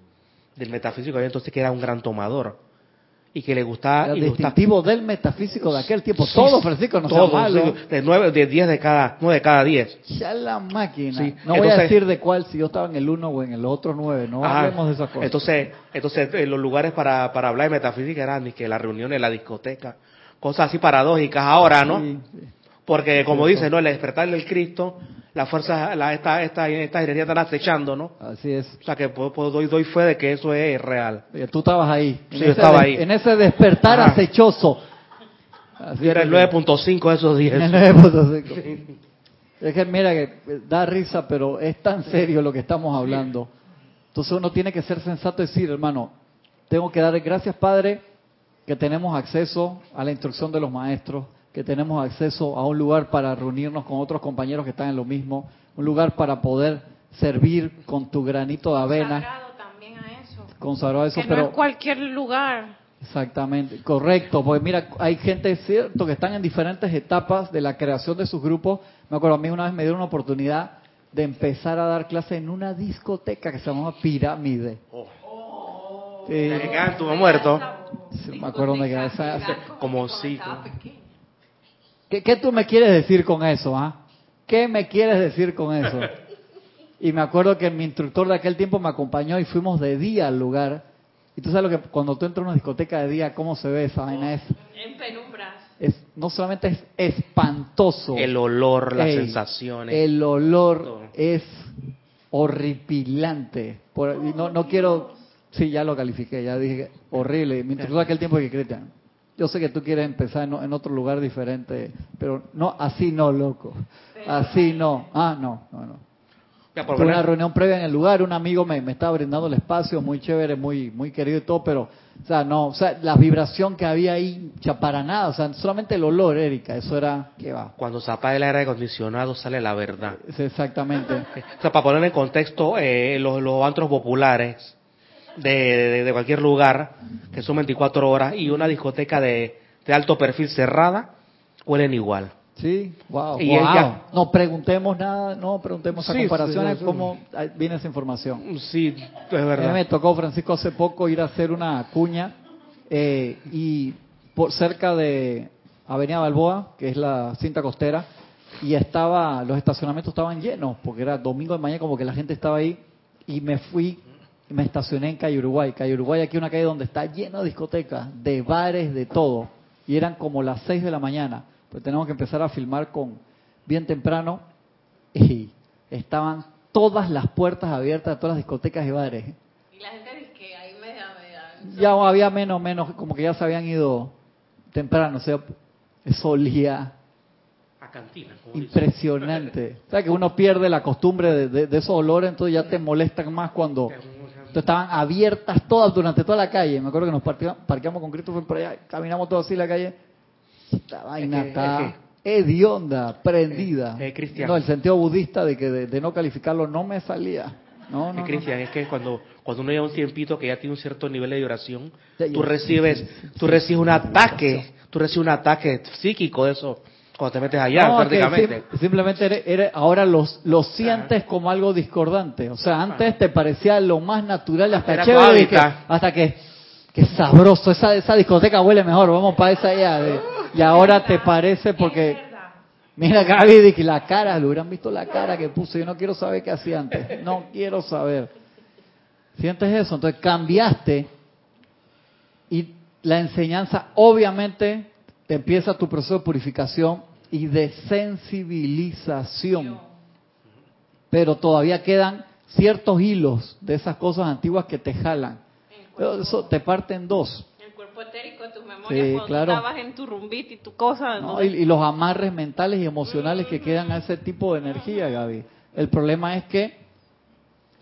del metafísico había entonces que era un gran tomador y que le gustaba... Gustaba- distintivo del metafísico de aquel tiempo. Sí, Todo, Francisco, no sea todo, malo. sí, de nueve, de diez de cada, nueve de cada diez. Ya la máquina. Sí, No voy a entonces- decir de cuál, si yo estaba en el uno o en el otro nueve. No Ajá. hablemos de esas cosas. Entonces, entonces eh, los lugares para, para hablar de metafísica eran ni que las reuniones la discoteca, cosas así paradójicas ahora, ¿no? Porque como dice. ¿no? El despertar del Cristo, la fuerza, la, esta, esta, esta energía están acechando, ¿no? Así es. O sea que puedo- puedo- doy, doy fe de que eso es real. Eh, Tú estabas ahí. Sí, yo estaba ahí. En ese despertar Ajá. acechoso. Así era el que- 9.5 de esos 10. El 9.5. Es que mira que da risa, pero es tan serio lo que estamos hablando. Entonces uno tiene que ser sensato y decir, hermano, tengo que dar gracias, Padre, que tenemos acceso a la instrucción de los maestros, que tenemos acceso a un lugar para reunirnos con otros compañeros que están en lo mismo, un lugar para poder servir con tu granito de avena, Sagrado también a eso. consagrado a eso, que pero no es cualquier lugar. Exactamente, correcto, porque mira, hay gente, es cierto, que están en diferentes etapas de la creación de sus grupos. Me acuerdo, a mí una vez me dieron una oportunidad de empezar a dar clase en una discoteca que se llamaba Pirámide. Sí, quedan tu muerto. sí, me acuerdo dónde quedaba esa- Como si. ¿Qué, qué tú me quieres decir con eso, ah? ¿Qué me quieres decir con eso? Y me acuerdo que mi instructor de aquel tiempo me acompañó y fuimos de día al lugar. Y tú sabes lo que cuando tú entras a una discoteca de día, ¿cómo se ve esa vaina? Es, En penumbras. es no solamente es espantoso. El olor, las Ey, sensaciones. El olor Todo. es horripilante. Por- no, no quiero, sí, ya lo califiqué, ya dije horrible. Mi instructor de aquel tiempo que Cristian, yo sé que tú quieres empezar en, en otro lugar diferente, pero no, así no, loco. Así no. Ah, no, no, no. Tuve una reunión previa en el lugar, un amigo me, me estaba brindando el espacio, muy chévere, muy muy querido y todo, pero, o sea, no, o sea, la vibración que había ahí, ya para nada, o sea, solamente el olor, Erika, eso era, ¿qué va? Cuando se apaga el aire acondicionado sale la verdad. Es exactamente. <laughs> O sea, para poner en contexto, eh, los, los antros populares de, de- cualquier lugar, que son 24 horas, y una discoteca de, de alto perfil cerrada, huelen igual. Sí, wow, Y wow. ella- No preguntemos nada, no preguntemos Sí, comparaciones, sí, sí. cómo viene esa información. Sí, es A mí verdad. me tocó, Francisco, hace poco ir a hacer una cuña eh, y por cerca de Avenida Balboa, que es la cinta costera, y estaba, los estacionamientos estaban llenos, porque era domingo de mañana, como que la gente estaba ahí, y me fui, y me estacioné en Calle Uruguay. Calle Uruguay, aquí una calle donde está lleno de discotecas, de bares, de todo, y eran como las 6 de la mañana, pues tenemos que empezar a filmar con bien temprano, y estaban todas las puertas abiertas de todas las discotecas y bares. Y la gente dice que ahí media, media. Ya había menos, menos, como que ya se habían ido temprano, o sea, eso olía A cantina, como dice. impresionante. O sea, que uno pierde la costumbre de, de- de esos olores, entonces ya te molestan más cuando entonces estaban abiertas todas durante toda la calle. Me acuerdo que nos parquea- parqueamos con Christopher por allá, caminamos todos así la calle. Esta vaina que- está es hedionda, prendida. Eh, eh, no, el sentido budista de que de, de no calificarlo no me salía. No, Eh, no, no. Cristian, es que cuando, cuando uno lleva un tiempito que ya tiene un cierto nivel de vibración, tú recibes, tú recibes un ataque, tú recibes un ataque psíquico de eso, cuando te metes allá, No, prácticamente. sim- simplemente eres- eres- ahora los, lo sientes como algo discordante. O sea, antes te parecía lo más natural, hasta Era chévere, y que- hasta que, que sabroso, esa, esa discoteca huele mejor, vamos para esa allá. de- y ahora te parece porque, mira Gaby, de que la cara, lo hubieran visto la cara que puse, yo no quiero saber qué hacía antes, no <laughs> quiero saber. ¿Sientes eso? Entonces cambiaste y la enseñanza obviamente te empieza tu proceso de purificación y de sensibilización. Pero todavía quedan ciertos hilos de esas cosas antiguas que te jalan. Eso te parte en dos. El cuerpo etérico de tus memorias Sí, cuando claro. estabas en tu rumbita y tu cosa. ¿no? ¿no? Y, y los amarres mentales y emocionales que quedan a ese tipo de energía, Gaby. El problema es que,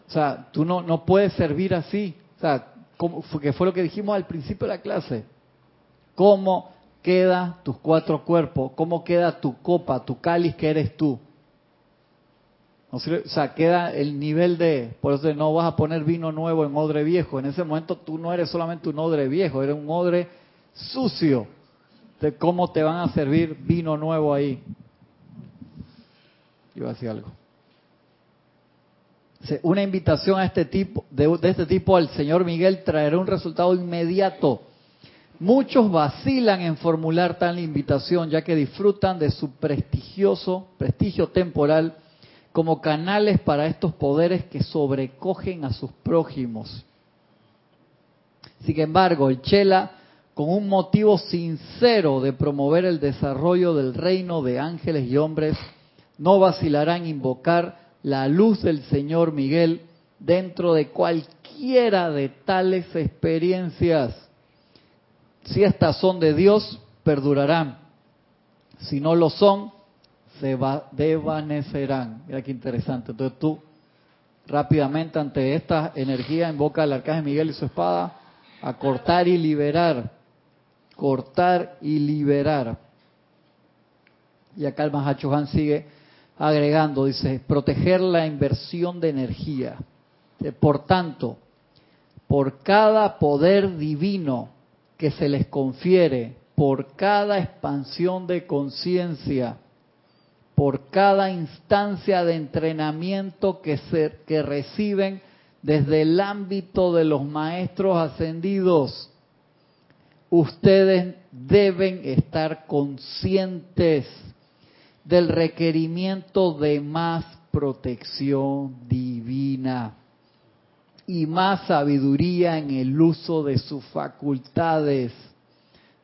o sea, tú no, no puedes servir así. O sea, como, que fue lo que dijimos al principio de la clase. ¿Cómo quedan tus cuatro cuerpos? ¿Cómo queda tu copa, tu cáliz que eres tú? O sea, queda el nivel de, por eso no vas a poner vino nuevo en odre viejo. En ese momento tú no eres solamente un odre viejo, eres un odre sucio. De cómo te van a servir vino nuevo ahí. Iba a decir algo. Una invitación a este tipo, de, de este tipo al señor Miguel traerá un resultado inmediato. Muchos vacilan en formular tal invitación, ya que disfrutan de su prestigioso prestigio temporal como canales para estos poderes que sobrecogen a sus prójimos. Sin embargo, el Chela, con un motivo sincero de promover el desarrollo del reino de ángeles y hombres, no vacilará en invocar la luz del Señor Miguel dentro de cualquiera de tales experiencias. Si estas son de Dios, perdurarán. Si no lo son, se va, desvanecerán. Mira qué interesante. Entonces tú rápidamente ante esta energía invoca al arcángel Miguel y su espada a cortar y liberar. Cortar y liberar. Y acá el Mahacho Han sigue agregando, dice, proteger la inversión de energía. Por tanto, por cada poder divino que se les confiere, por cada expansión de conciencia, por cada instancia de entrenamiento que, se, reciben desde el ámbito de los maestros ascendidos. Ustedes deben estar conscientes del requerimiento de más protección divina y más sabiduría en el uso de sus facultades.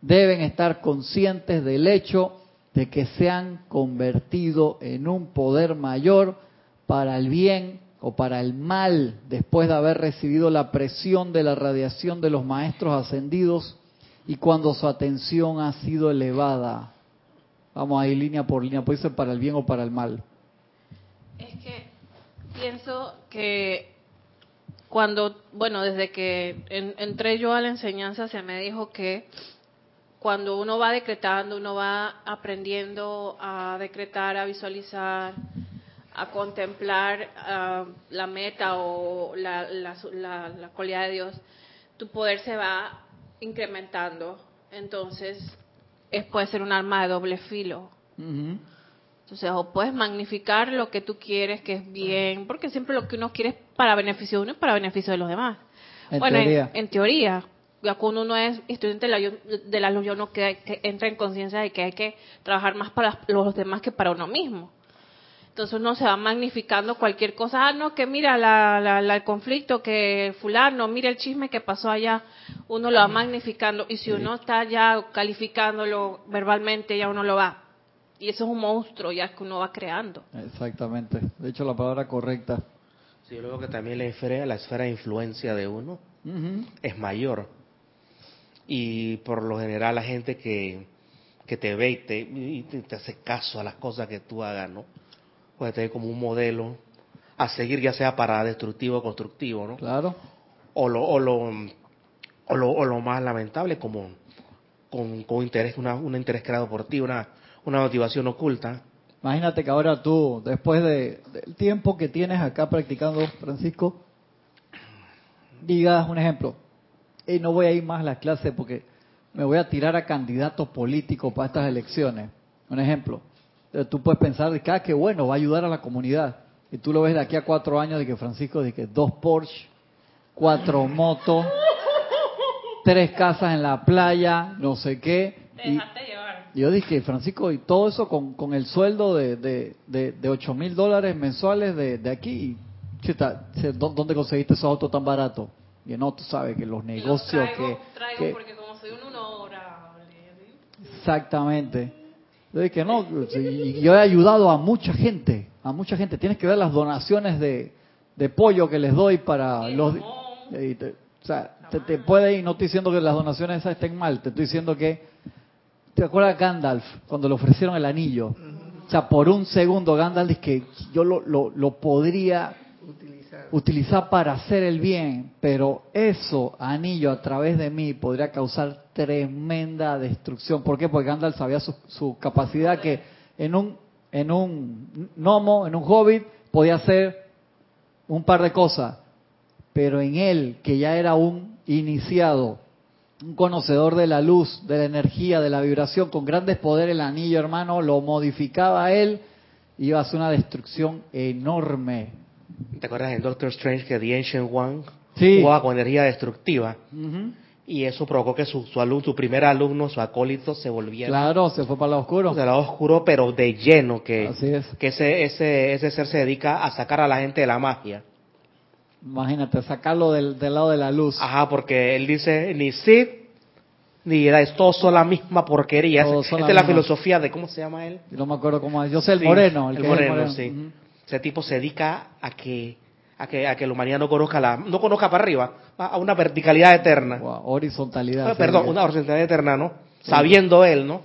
Deben estar conscientes del hecho de que se han convertido en un poder mayor para el bien o para el mal después de haber recibido la presión de la radiación de los maestros ascendidos y cuando su atención ha sido elevada. Vamos ahí línea por línea, puede ser para el bien o para el mal. Es que pienso que cuando, bueno, desde que entré yo a la enseñanza se me dijo que cuando uno va decretando, uno va aprendiendo a decretar, a visualizar, a contemplar ah, la meta o la, la, cualidad de Dios, tu poder se va incrementando. Entonces, es, puede ser un arma de doble filo. Entonces, o puedes magnificar lo que tú quieres, que es bien, porque siempre lo que uno quiere es para beneficio de uno y para beneficio de los demás. bueno, en teoría, ya cuando uno es estudiante de la, luz, uno que, entra en conciencia de que hay que trabajar más para los demás que para uno mismo. Entonces uno se va magnificando cualquier cosa. Ah, no, que mira la, el conflicto, que fulano, mira el chisme que pasó allá. Uno lo va magnificando. Y si uno está ya calificándolo verbalmente, ya uno lo va. Y eso es un monstruo ya que uno va creando. Exactamente. De hecho, la palabra correcta. Sí, luego que también la esfera, la esfera de influencia de uno es mayor y por lo general la gente que, que te ve y te, hace caso a las cosas que tú hagas, ¿no? Puede tener como un modelo a seguir, ya sea para destructivo o constructivo, ¿no? Claro. O lo, o lo, o lo, o lo más lamentable, como con, con interés, una, un interés creado por ti, una, una motivación oculta. Imagínate que ahora tú, después de, del tiempo que tienes acá practicando, Francisco, digas un ejemplo, y no voy a ir más a la clase porque me voy a tirar a candidatos políticos para estas elecciones. Un ejemplo, tú puedes pensar de que, ah, qué bueno, va a ayudar a la comunidad. Y tú lo ves de aquí a cuatro años de que Francisco, de que dos Porsche, cuatro motos, tres casas en la playa, no sé qué. y, yo dije, Francisco, y todo eso con, con el sueldo de, de, de, 8 mil dólares mensuales de, de aquí. ¿Dónde conseguiste esos autos tan baratos? Y no, tú sabes que los negocios que, traigo porque como soy un honorable. Exactamente. Yo dije, no, <laughs> yo he ayudado a mucha gente, a mucha gente. Tienes que ver las donaciones de, de pollo que les doy para los... o sea, te, te, puede ir, no estoy diciendo que las donaciones esas estén mal, te estoy diciendo que... ¿Te acuerdas Gandalf cuando le ofrecieron el anillo? O sea, por un segundo Gandalf dice que yo lo, lo, lo podría utilizar para hacer el bien, pero eso, anillo, a través de mí, podría causar tremenda destrucción. ¿Por qué? Porque Gandalf sabía su, su capacidad que en un, en un gnomo, en un hobbit, podía hacer un par de cosas, pero en él, que ya era un iniciado, un conocedor de la luz, de la energía, de la vibración, con grandes poderes, el anillo, hermano, lo modificaba a él, iba a hacer una destrucción enorme. ¿Te acuerdas en Doctor Strange que The Ancient One Sí. jugaba con energía destructiva? Y eso provocó que su, su alumno, su primer alumno, su acólito, se volviera Claro, se fue para el lado oscuro. del lado oscuro, pero de lleno, que, Así es. que ese, ese, ese ser se dedica a sacar a la gente de la magia. Imagínate, sacarlo del, del lado de la luz. Ajá, porque él dice, ni Sid, ni es todos son la misma porquería. Esta es la misma. filosofía de, ¿cómo se llama él? No me acuerdo cómo es. Yo sé el Sí, moreno. El, el que es moreno, sí. Ese tipo se dedica a que, a que, a que la humanidad no conozca la, no conozca para arriba, a una verticalidad eterna. Wow, horizontalidad. Ah, perdón, una horizontalidad eterna, ¿no? Sabiendo él, ¿no?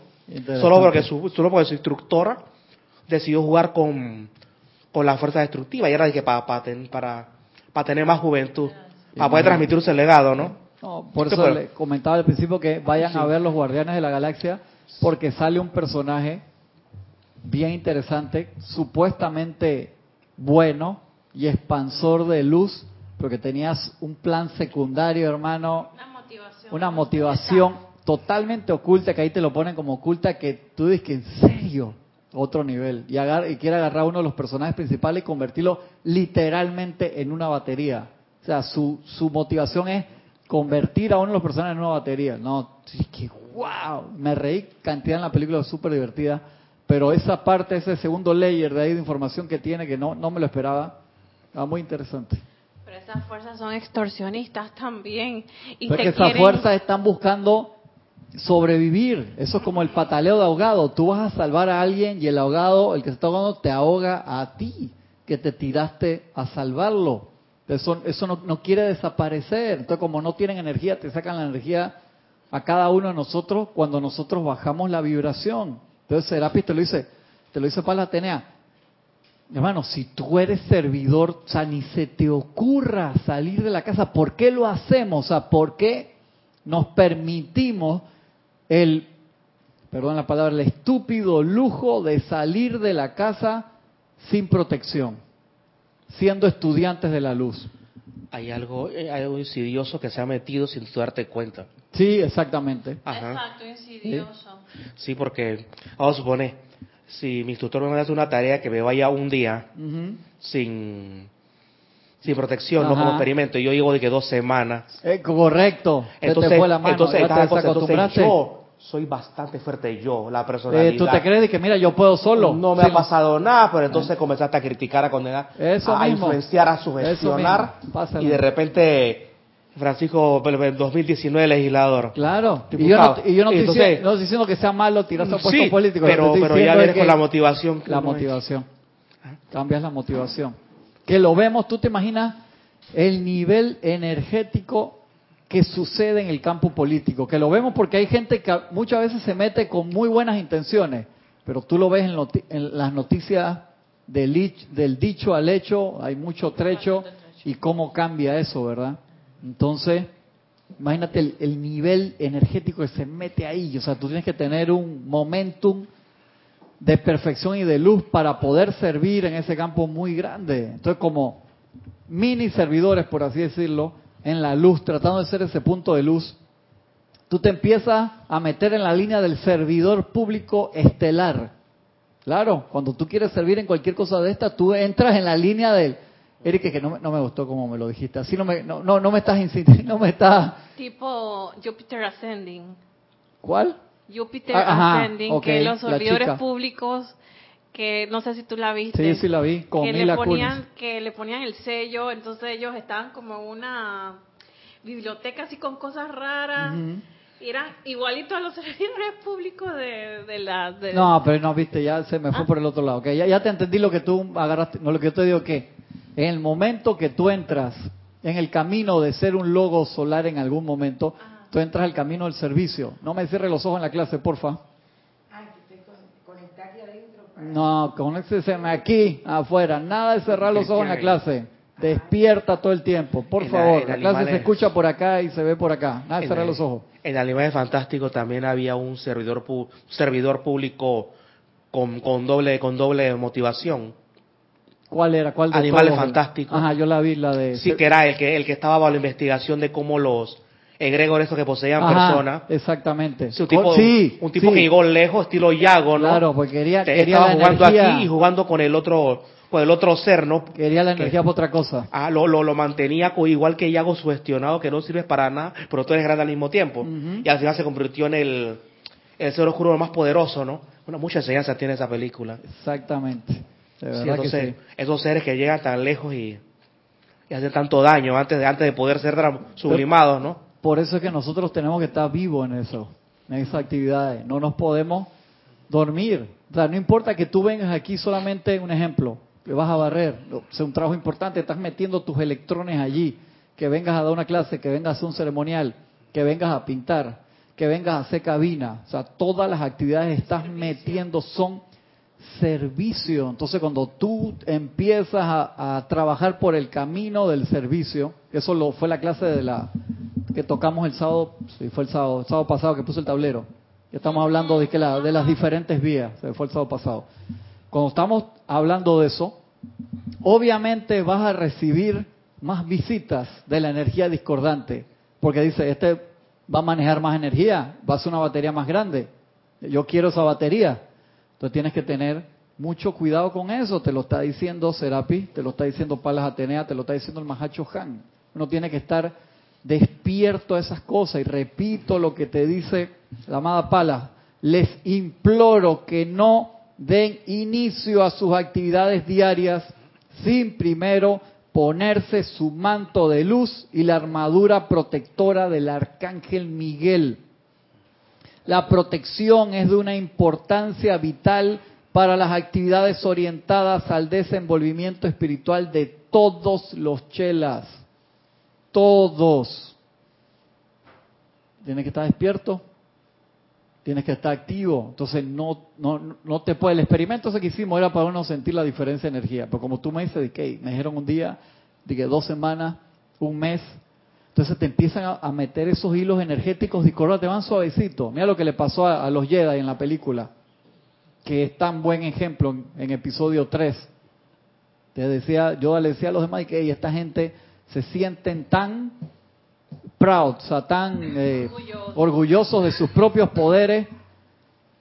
Solo porque su, solo porque su instructora decidió jugar con, con la fuerza destructiva y era de que para, para, para tener más juventud, para poder transmitir ese legado, ¿no? No, por eso le comentaba al principio que vayan Sí. a ver los Guardianes de la Galaxia, porque sale un personaje bien interesante, supuestamente bueno y expansor de luz, pero que tenías un plan secundario, hermano, Una motivación. una motivación totalmente oculta, que ahí te lo ponen como oculta, que tú dices que en serio, otro nivel, y, agar- y quiere agarrar a uno de los personajes principales y convertirlo literalmente en una batería. O sea, su, su motivación es convertir a uno de los personajes en una batería. No, sí, que wow, me reí cantidad en la película, súper divertida, pero esa parte, ese segundo layer de ahí de información que tiene, que no, no me lo esperaba, está muy interesante. Pero esas fuerzas son extorsionistas también. Y te es que esas quieren- fuerzas están buscando sobrevivir. Eso es como el pataleo de ahogado. Tú vas a salvar a alguien y el ahogado, el que se está ahogando, te ahoga a ti, que te tiraste a salvarlo. Eso, no quiere desaparecer. Entonces, como no tienen energía, te sacan la energía a cada uno de nosotros cuando nosotros bajamos la vibración. Entonces, Serapis te lo dice, te lo dice para la Atenea. Hermano, si tú eres servidor, o sea, ni se te ocurra salir de la casa. ¿Por qué lo hacemos? O sea, ¿por qué nos permitimos el, perdón la palabra, el estúpido lujo de salir de la casa sin protección, siendo estudiantes de la luz? Hay algo, eh, hay algo insidioso que se ha metido sin tú darte cuenta. Sí, exactamente. Ajá. Exacto, insidioso. Sí, porque, vamos a suponer, si mi instructor me hace una tarea que me vaya un día sin, sin protección, no como experimento, y yo llego de que dos semanas. Eh, correcto. Entonces, te fue la mano, entonces, ya cada te cosa, entonces yo soy bastante fuerte, yo, la personalidad. Eh, ¿Tú te crees de que, mira, yo puedo solo? No me Sí, ha pasado nada, pero entonces comenzaste a criticar, a condenar, Eso a, mismo. influenciar, a sugestionar, y de repente Francisco, pero en 2019 legislador. Claro. Y yo no, y yo no estoy, Entonces- diciendo, no estoy diciendo que sea malo tirarse a puesto Sí, político. lo que pero, ya vienes con la motivación. La uno es. motivación. Cambias la motivación. Que lo vemos, tú te imaginas el nivel energético que sucede en el campo político. Que lo vemos porque hay gente que muchas veces se mete con muy buenas intenciones, pero tú lo ves en, noti- en las noticias del dicho al hecho, hay mucho trecho y cómo cambia eso, ¿verdad? Entonces, imagínate el, el nivel energético que se mete ahí. O sea, tú tienes que tener un momentum de perfección y de luz para poder servir en ese campo muy grande. Entonces, como mini servidores, por así decirlo, en la luz, tratando de ser ese punto de luz, tú te empiezas a meter en la línea del servidor público estelar. Claro, cuando tú quieres servir en cualquier cosa de esta, tú entras en la línea del... Eric, que no, me- no me gustó como me lo dijiste. Así no me, no, no, no me estás insistiendo, <laughs> no me estás... Tipo Jupiter Ascending. ¿Cuál? Jupiter Ah, ajá, Ascending, que los servidores públicos, que no sé si tú la viste. Sí, sí la vi, con que le ponían Kunis. que le ponían el sello, entonces ellos estaban como en una biblioteca así con cosas raras. Y eran igualitos a los <laughs> servidores públicos de, de la... de- No, pero no, viste, ya se me fue Ah. por el otro lado. ok, ya, ya te entendí lo que tú agarraste. No, lo que yo te digo que en el momento que tú entras en el camino de ser un logo solar en algún momento, tú entras al camino del servicio. No me cierres los ojos en la clase, porfa. No, conéctese aquí, afuera. Nada de cerrar los ojos en la clase. Despierta todo el tiempo, por favor. La, clase se escucha por acá y se ve por acá. Nada, En cerrar el- los ojos. En Animales Fantásticos también había un servidor pu- servidor público con, con doble con doble motivación. ¿Cuál era? ¿Cuál de Animales todos? Fantásticos. Ajá, yo la vi, la de... Sí, que era el que el que estaba bajo la investigación de cómo los egregores estos que poseían Ajá, personas. Exactamente. Un tipo, Sí, un tipo sí. que llegó lejos, estilo Yago, ¿no? Claro, porque quería, Te- quería estaba la jugando energía, aquí y jugando con el otro con el otro ser, ¿no? quería la que- energía para otra cosa. Ah, lo, lo, lo mantenía igual que Yago sugestionado, que no sirve para nada, pero tú eres grande al mismo tiempo. Y al final se convirtió en el, el ser oscuro más poderoso, ¿no? Bueno, mucha enseñanza tiene esa película. Exactamente. De Sí, verdad que entonces, sí. esos seres que llegan tan lejos y, y hacen tanto daño antes de, antes de poder ser sublimados, ¿no? Por eso es que nosotros tenemos que estar vivos en eso, en esas actividades. No nos podemos dormir. O sea, no importa que tú vengas aquí solamente un ejemplo, que vas a barrer, sea, un trabajo importante, estás metiendo tus electrones allí, que vengas a dar una clase, que vengas a hacer un ceremonial, que vengas a pintar, que vengas a hacer cabina. O sea, todas las actividades que estás metiendo son servicio. Entonces, cuando tú empiezas a, a trabajar por el camino del servicio, eso lo fue la clase de la que tocamos el sábado, sí, fue el sábado, el sábado pasado que puse el tablero. Ya estamos hablando de que la, de las diferentes vías, se fue el sábado pasado. Cuando estamos hablando de eso, obviamente vas a recibir más visitas de la energía discordante, porque dice, este va a manejar más energía, va a ser una batería más grande. Yo quiero esa batería. Entonces tienes que tener mucho cuidado con eso. Te lo está diciendo Serapi, te lo está diciendo Palas Atenea, te lo está diciendo el Mahacho Han. Uno tiene que estar despierto a esas cosas. Y repito lo que te dice la amada Palas. Les imploro que no den inicio a sus actividades diarias sin primero ponerse su manto de luz y la armadura protectora del arcángel Miguel. La protección es de una importancia vital para las actividades orientadas al desenvolvimiento espiritual de todos los chelas. Todos. Tienes que estar despierto, tienes que estar activo. Entonces no, no, no te puede. El experimento ese que hicimos era para uno sentir la diferencia de energía. Pero como tú me dices, de que me dijeron un día, de que dos semanas, un mes, entonces te empiezan a, meter esos hilos energéticos discordantes, te van suavecito. Mira lo que le pasó a, los Jedi en la película, que es tan buen ejemplo en, episodio 3. Te decía, yo le decía a los demás que "Ey, esta gente se sienten tan proud, o sea, tan eh, orgullosos de sus propios poderes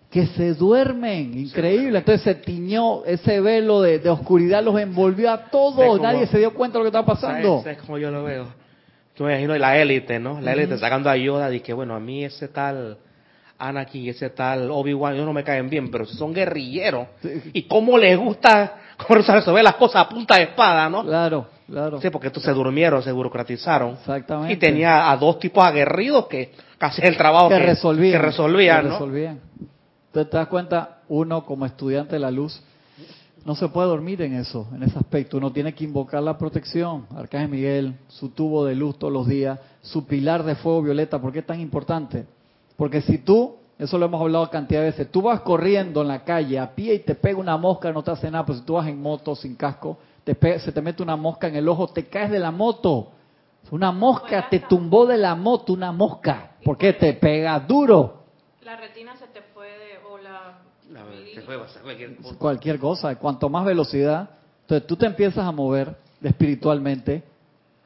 que se duermen, increíble. Entonces se tiñó ese velo de, de oscuridad, los envolvió a todos, ¿Sabes cómo- nadie se dio cuenta de lo que estaba pasando. ¿Sabes, sabes cómo yo lo veo? Yo me imagino la élite, ¿no? La élite sacando a Yoda y que, bueno, a mí ese tal Anakin y ese tal Obi-Wan, ellos no me caen bien, pero si son guerrilleros. Y cómo les gusta cómo <laughs> resolver las cosas a punta de espada, ¿no? Claro, claro. Sí, porque estos se durmieron, se burocratizaron. Exactamente. Y tenía a dos tipos aguerridos que, hacían el trabajo que resolvían. que resolvían, que ¿no? resolvían. Entonces te das cuenta, uno como estudiante de la luz, no se puede dormir en eso, en ese aspecto. Uno tiene que invocar la protección. Arcángel Miguel, su tubo de luz todos los días, su pilar de fuego violeta. ¿Por qué es tan importante? Porque si tú, eso lo hemos hablado cantidad de veces, tú vas corriendo en la calle a pie y te pega una mosca, no te hace nada, pero si tú vas en moto sin casco, te se te mete una mosca en el ojo, te caes de la moto. Una mosca te tumbó de la moto, una mosca. ¿Por qué? Te pega duro. La retina se te puede, o la... A ver, te puede pasar cualquier cosa. cualquier cosa. Cuanto más velocidad, entonces tú te empiezas a mover espiritualmente,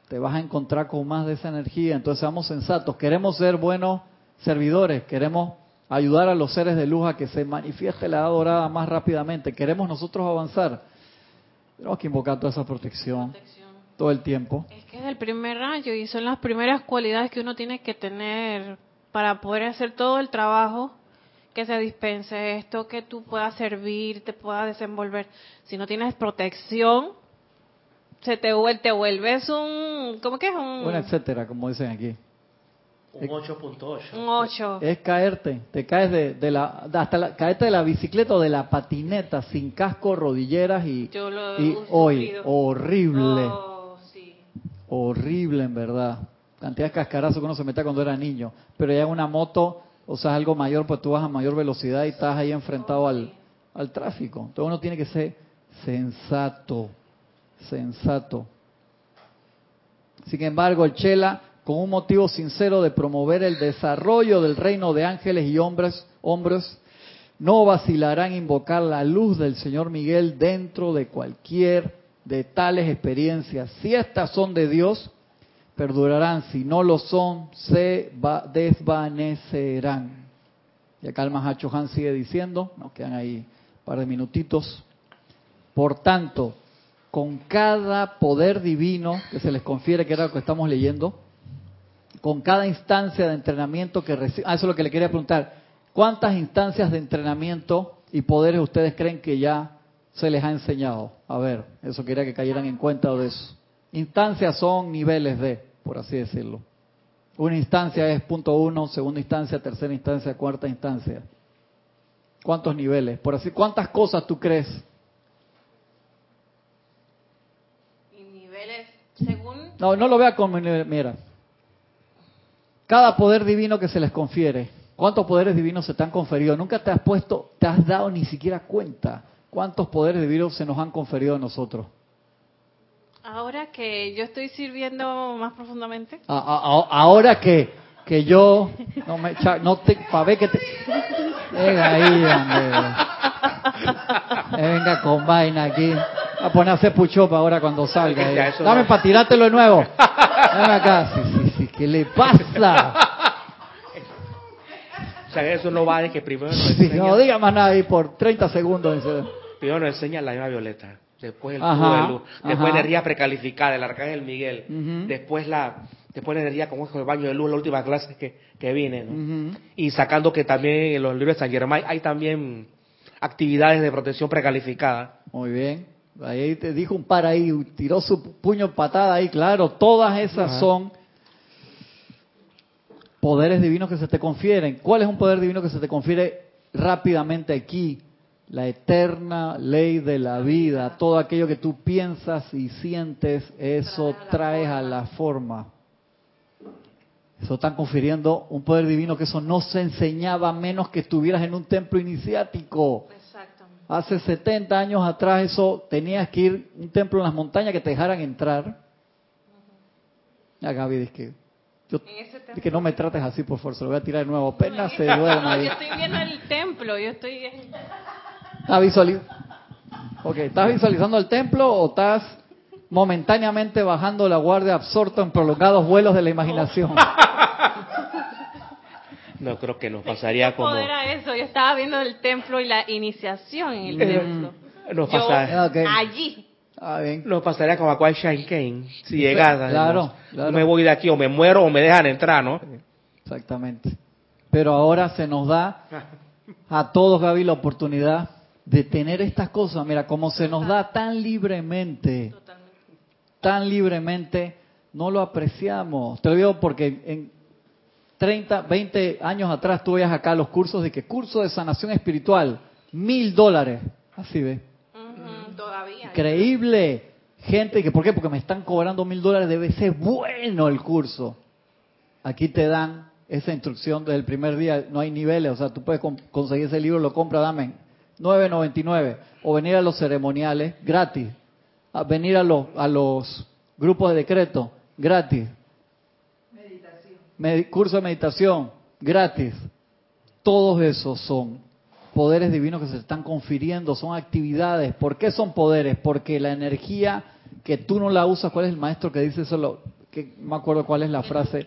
te vas a encontrar con más de esa energía. Entonces seamos sensatos. Queremos ser buenos servidores, queremos ayudar a los seres de luz a que se manifieste la edad dorada más rápidamente. Queremos nosotros avanzar. Tenemos que invocar toda esa protección todo el tiempo. Es que es el primer rayo y son las primeras cualidades que uno tiene que tener para poder hacer todo el trabajo que se dispense esto, que tú puedas servir, te puedas desenvolver. Si no tienes protección, se te, te vuelves un, ¿cómo que es? Un, Bueno, etcétera, como dicen aquí. Un 8.8. un 8. Es caerte, te caes de, de la, hasta la, caerte de la bicicleta o de la patineta sin casco, rodilleras y, Yo lo he y hoy, horrible, Oh, sí. horrible en verdad. Cantidad de cascarazos que uno se metía cuando era niño. Pero ya en una moto, o sea, algo mayor, pues tú vas a mayor velocidad y estás ahí enfrentado al, al tráfico. Entonces uno tiene que ser sensato, sensato. Sin embargo, el Chela, con un motivo sincero de promover el desarrollo del reino de ángeles y hombres, hombres no vacilará en invocar la luz del Señor Miguel dentro de cualquier de tales experiencias. Si estas son de Dios, perdurarán. Si no lo son, se desvanecerán. Y acá el Mahacho Han sigue diciendo, nos quedan ahí un par de minutitos. Por tanto, con cada poder divino que se les confiere, que era lo que estamos leyendo, con cada instancia de entrenamiento que reciben, ah, eso es lo que le quería preguntar, ¿cuántas instancias de entrenamiento y poderes ustedes creen que ya se les ha enseñado? A ver, eso quería que cayeran en cuenta de eso. Instancias son niveles de, por así decirlo. Una instancia es punto uno, segunda instancia, tercera instancia, cuarta instancia. ¿Cuántos niveles? Por así, ¿cuántas cosas tú crees? Y niveles, según... No, no lo vea como nivel, mira. Cada poder divino que se les confiere, ¿cuántos poderes divinos se te han conferido? Nunca te has puesto, te has dado ni siquiera cuenta cuántos poderes divinos se nos han conferido a nosotros. Ahora que yo estoy sirviendo más profundamente. A- a- a- ahora que, que yo no me echa- no te pa' ver que te venga ahí hombre venga con vaina aquí a poner a hacer puchopa ahora cuando salga <laughs> dame no. para tirártelo de nuevo dame acá sí sí sí qué le pasa O sea, eso no va de que primero nos Sí, enseña, no diga más nada ahí por 30 segundos dice. primero nos enseña la llama violeta, después el tubo de luz, después ajá. energía precalificada, el arcángel Miguel, después la después la energía como es el baño de luz, la última clase que, que vine. Y sacando que también en los libros de San Germán hay también actividades de protección precalificada. Muy bien. Ahí te dijo un par ahí, tiró su puño patada ahí, claro. Todas esas Ajá. son poderes divinos que se te confieren. ¿Cuál es un poder divino que se te confiere rápidamente aquí? La eterna ley de la vida. Todo aquello que tú piensas y sientes, eso traes a la forma. Eso están confiriendo un poder divino que eso no se enseñaba a menos que estuvieras en un templo iniciático. Hace 70 años atrás eso tenías que ir a un templo en las montañas que te dejaran entrar. Ya Gaby, dice que, yo, que no me trates así, por favor, se lo voy a tirar de nuevo. Apenas se duerma No, yo estoy viendo el templo, yo estoy... ¿Estás visuali- ok, ¿estás visualizando el templo o estás momentáneamente bajando la guardia absorto en prolongados vuelos de la imaginación? <laughs> No creo que nos pasaría ¿Qué como poder era eso? Yo estaba viendo el templo y la iniciación en el Eh, templo. nos pasaría, Ok. allí. Ah, bien. nos pasaría como a Kwai Shine Kane, si llegara. Claro. Me voy de aquí o me muero o me dejan entrar, ¿no? Exactamente. Pero ahora se nos da <laughs> a todos, Gaby, la oportunidad de tener estas cosas. Mira, como se nos da tan libremente, tan libremente, no lo apreciamos. Te lo digo porque en 30, 20 años atrás tú veías acá los cursos de que curso de sanación espiritual, mil dólares. Así ves. Ujú, todavía. Increíble. Gente que, ¿por qué? Porque me están cobrando mil dólares, debe ser bueno el curso. Aquí te dan esa instrucción desde el primer día, no hay niveles, o sea, tú puedes con- conseguir ese libro, lo compra, dame 9.99, o venir a los ceremoniales gratis, a venir a los, a los grupos de decreto gratis, curso de meditación gratis, todos esos son poderes divinos que se están confiriendo, son actividades. ¿Por qué son poderes? Porque la energía que tú no la usas, ¿cuál es el maestro que dice eso? Lo- que, no me acuerdo cuál es la frase.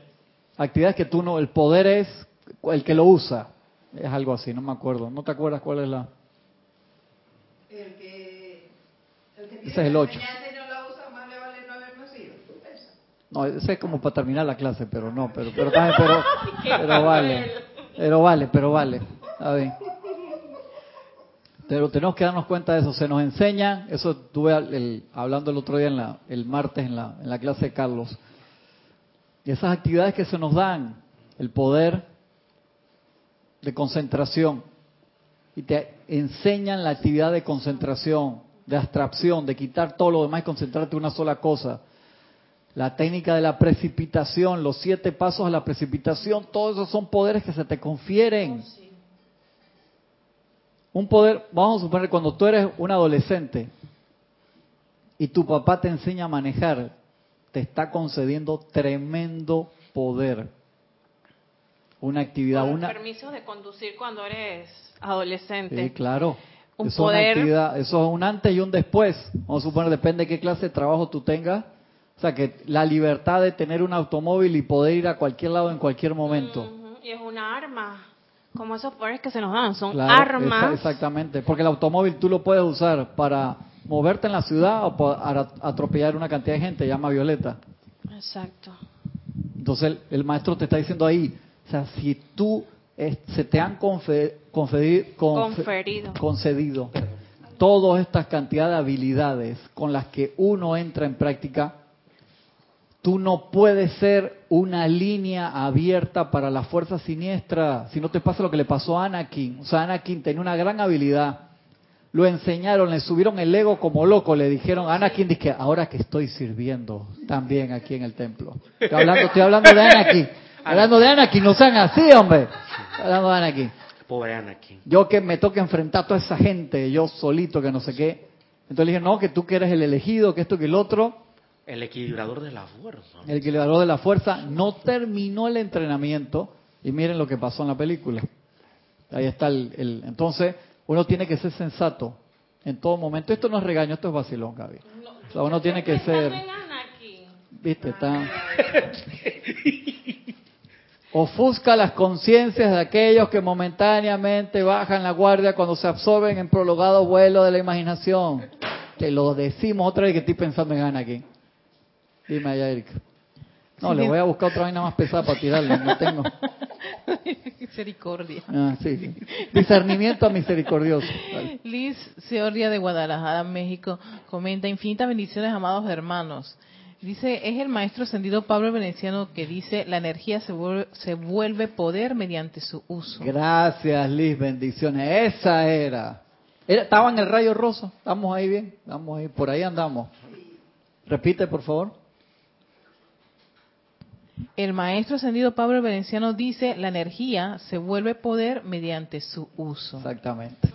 Actividades que tú no, el poder es el que lo usa. Es algo así, no me acuerdo. ¿No te acuerdas cuál es la? El que, el que Ese es el ocho. enseñanza y no la usa, más le vale no haber nacido. Esa. No, ese es como para terminar la clase, pero no, pero pero también, pero, pero vale, pero vale, pero vale. A ver. Pero tenemos que darnos cuenta de eso. Se nos enseña, eso estuve el- hablando el otro día, en la, el martes, en la, en la clase de Carlos. Y esas actividades que se nos dan, el poder de concentración, y te enseñan la actividad de concentración, de abstracción, de quitar todo lo demás y concentrarte en una sola cosa. La técnica de la precipitación, los siete pasos a la precipitación, todos esos son poderes que se te confieren. Un poder, vamos a suponer, cuando tú eres un adolescente y tu papá te enseña a manejar, te está concediendo tremendo poder. Una actividad, Con una... permisos de conducir cuando eres adolescente. Sí, claro. Un eso, es una poder- actividad- eso es un antes y un después. Vamos a suponer, depende de qué clase de trabajo tú tengas. Sea, que la libertad de tener un automóvil y poder ir a cualquier lado en cualquier momento. Y es una arma. Como esos poderes que se nos dan, son Claro, armas. esa- exactamente. Porque el automóvil tú lo puedes usar para moverte en la ciudad o para atropellar una cantidad de gente, llama Violeta. Exacto. Entonces el, el maestro te está diciendo ahí, o sea, si tú se te han confe- confedi- confe- Conferido. concedido todas estas cantidades de habilidades con las que uno entra en práctica, tú no puedes ser una línea abierta para la fuerza siniestra si no te pasa lo que le pasó a Anakin. O sea, Anakin tenía una gran habilidad. Lo enseñaron, le subieron el ego como loco, le dijeron, Anakin dice, ahora que estoy sirviendo también aquí en el templo. Estoy hablando, estoy hablando de Anakin. Hablando de Anakin, no sean así, hombre. Hablando de Anakin. Pobre Anakin. Yo que me toca enfrentar a toda esa gente, yo solito, que no sé qué. Entonces le dije, no, que tú que eres el elegido, que esto, que el otro. El equilibrador de la fuerza. El que habló de la fuerza no terminó el entrenamiento y miren lo que pasó en la película. Ahí está el, el- entonces uno tiene que ser sensato en todo momento. Esto no es regaño, esto es vacilón, Gaby. O sea, uno tiene que ser, viste, está <laughs> ofusca las conciencias de aquellos que momentáneamente bajan la guardia cuando se absorben en prolongado vuelo de la imaginación. Te lo decimos otra vez que estoy pensando en Ana aquí. Dime allá, Erika. No, Sí, le voy a buscar otra vaina más pesada para tirarle, no tengo. <laughs> Misericordia. Ah, sí. Discernimiento misericordioso. Dale. Liz Seoria de Guadalajara, México, comenta infinitas bendiciones, amados hermanos. Dice, es el maestro ascendido Pablo Veneciano que dice, la energía se vuelve, se vuelve poder mediante su uso. Gracias, Liz, bendiciones. Esa era. era. Estaba en el rayo rosa. Estamos ahí bien. Estamos ahí. Por ahí andamos. Repite, por favor. El maestro ascendido Pablo Veneciano dice, la energía se vuelve poder mediante su uso. Exactamente.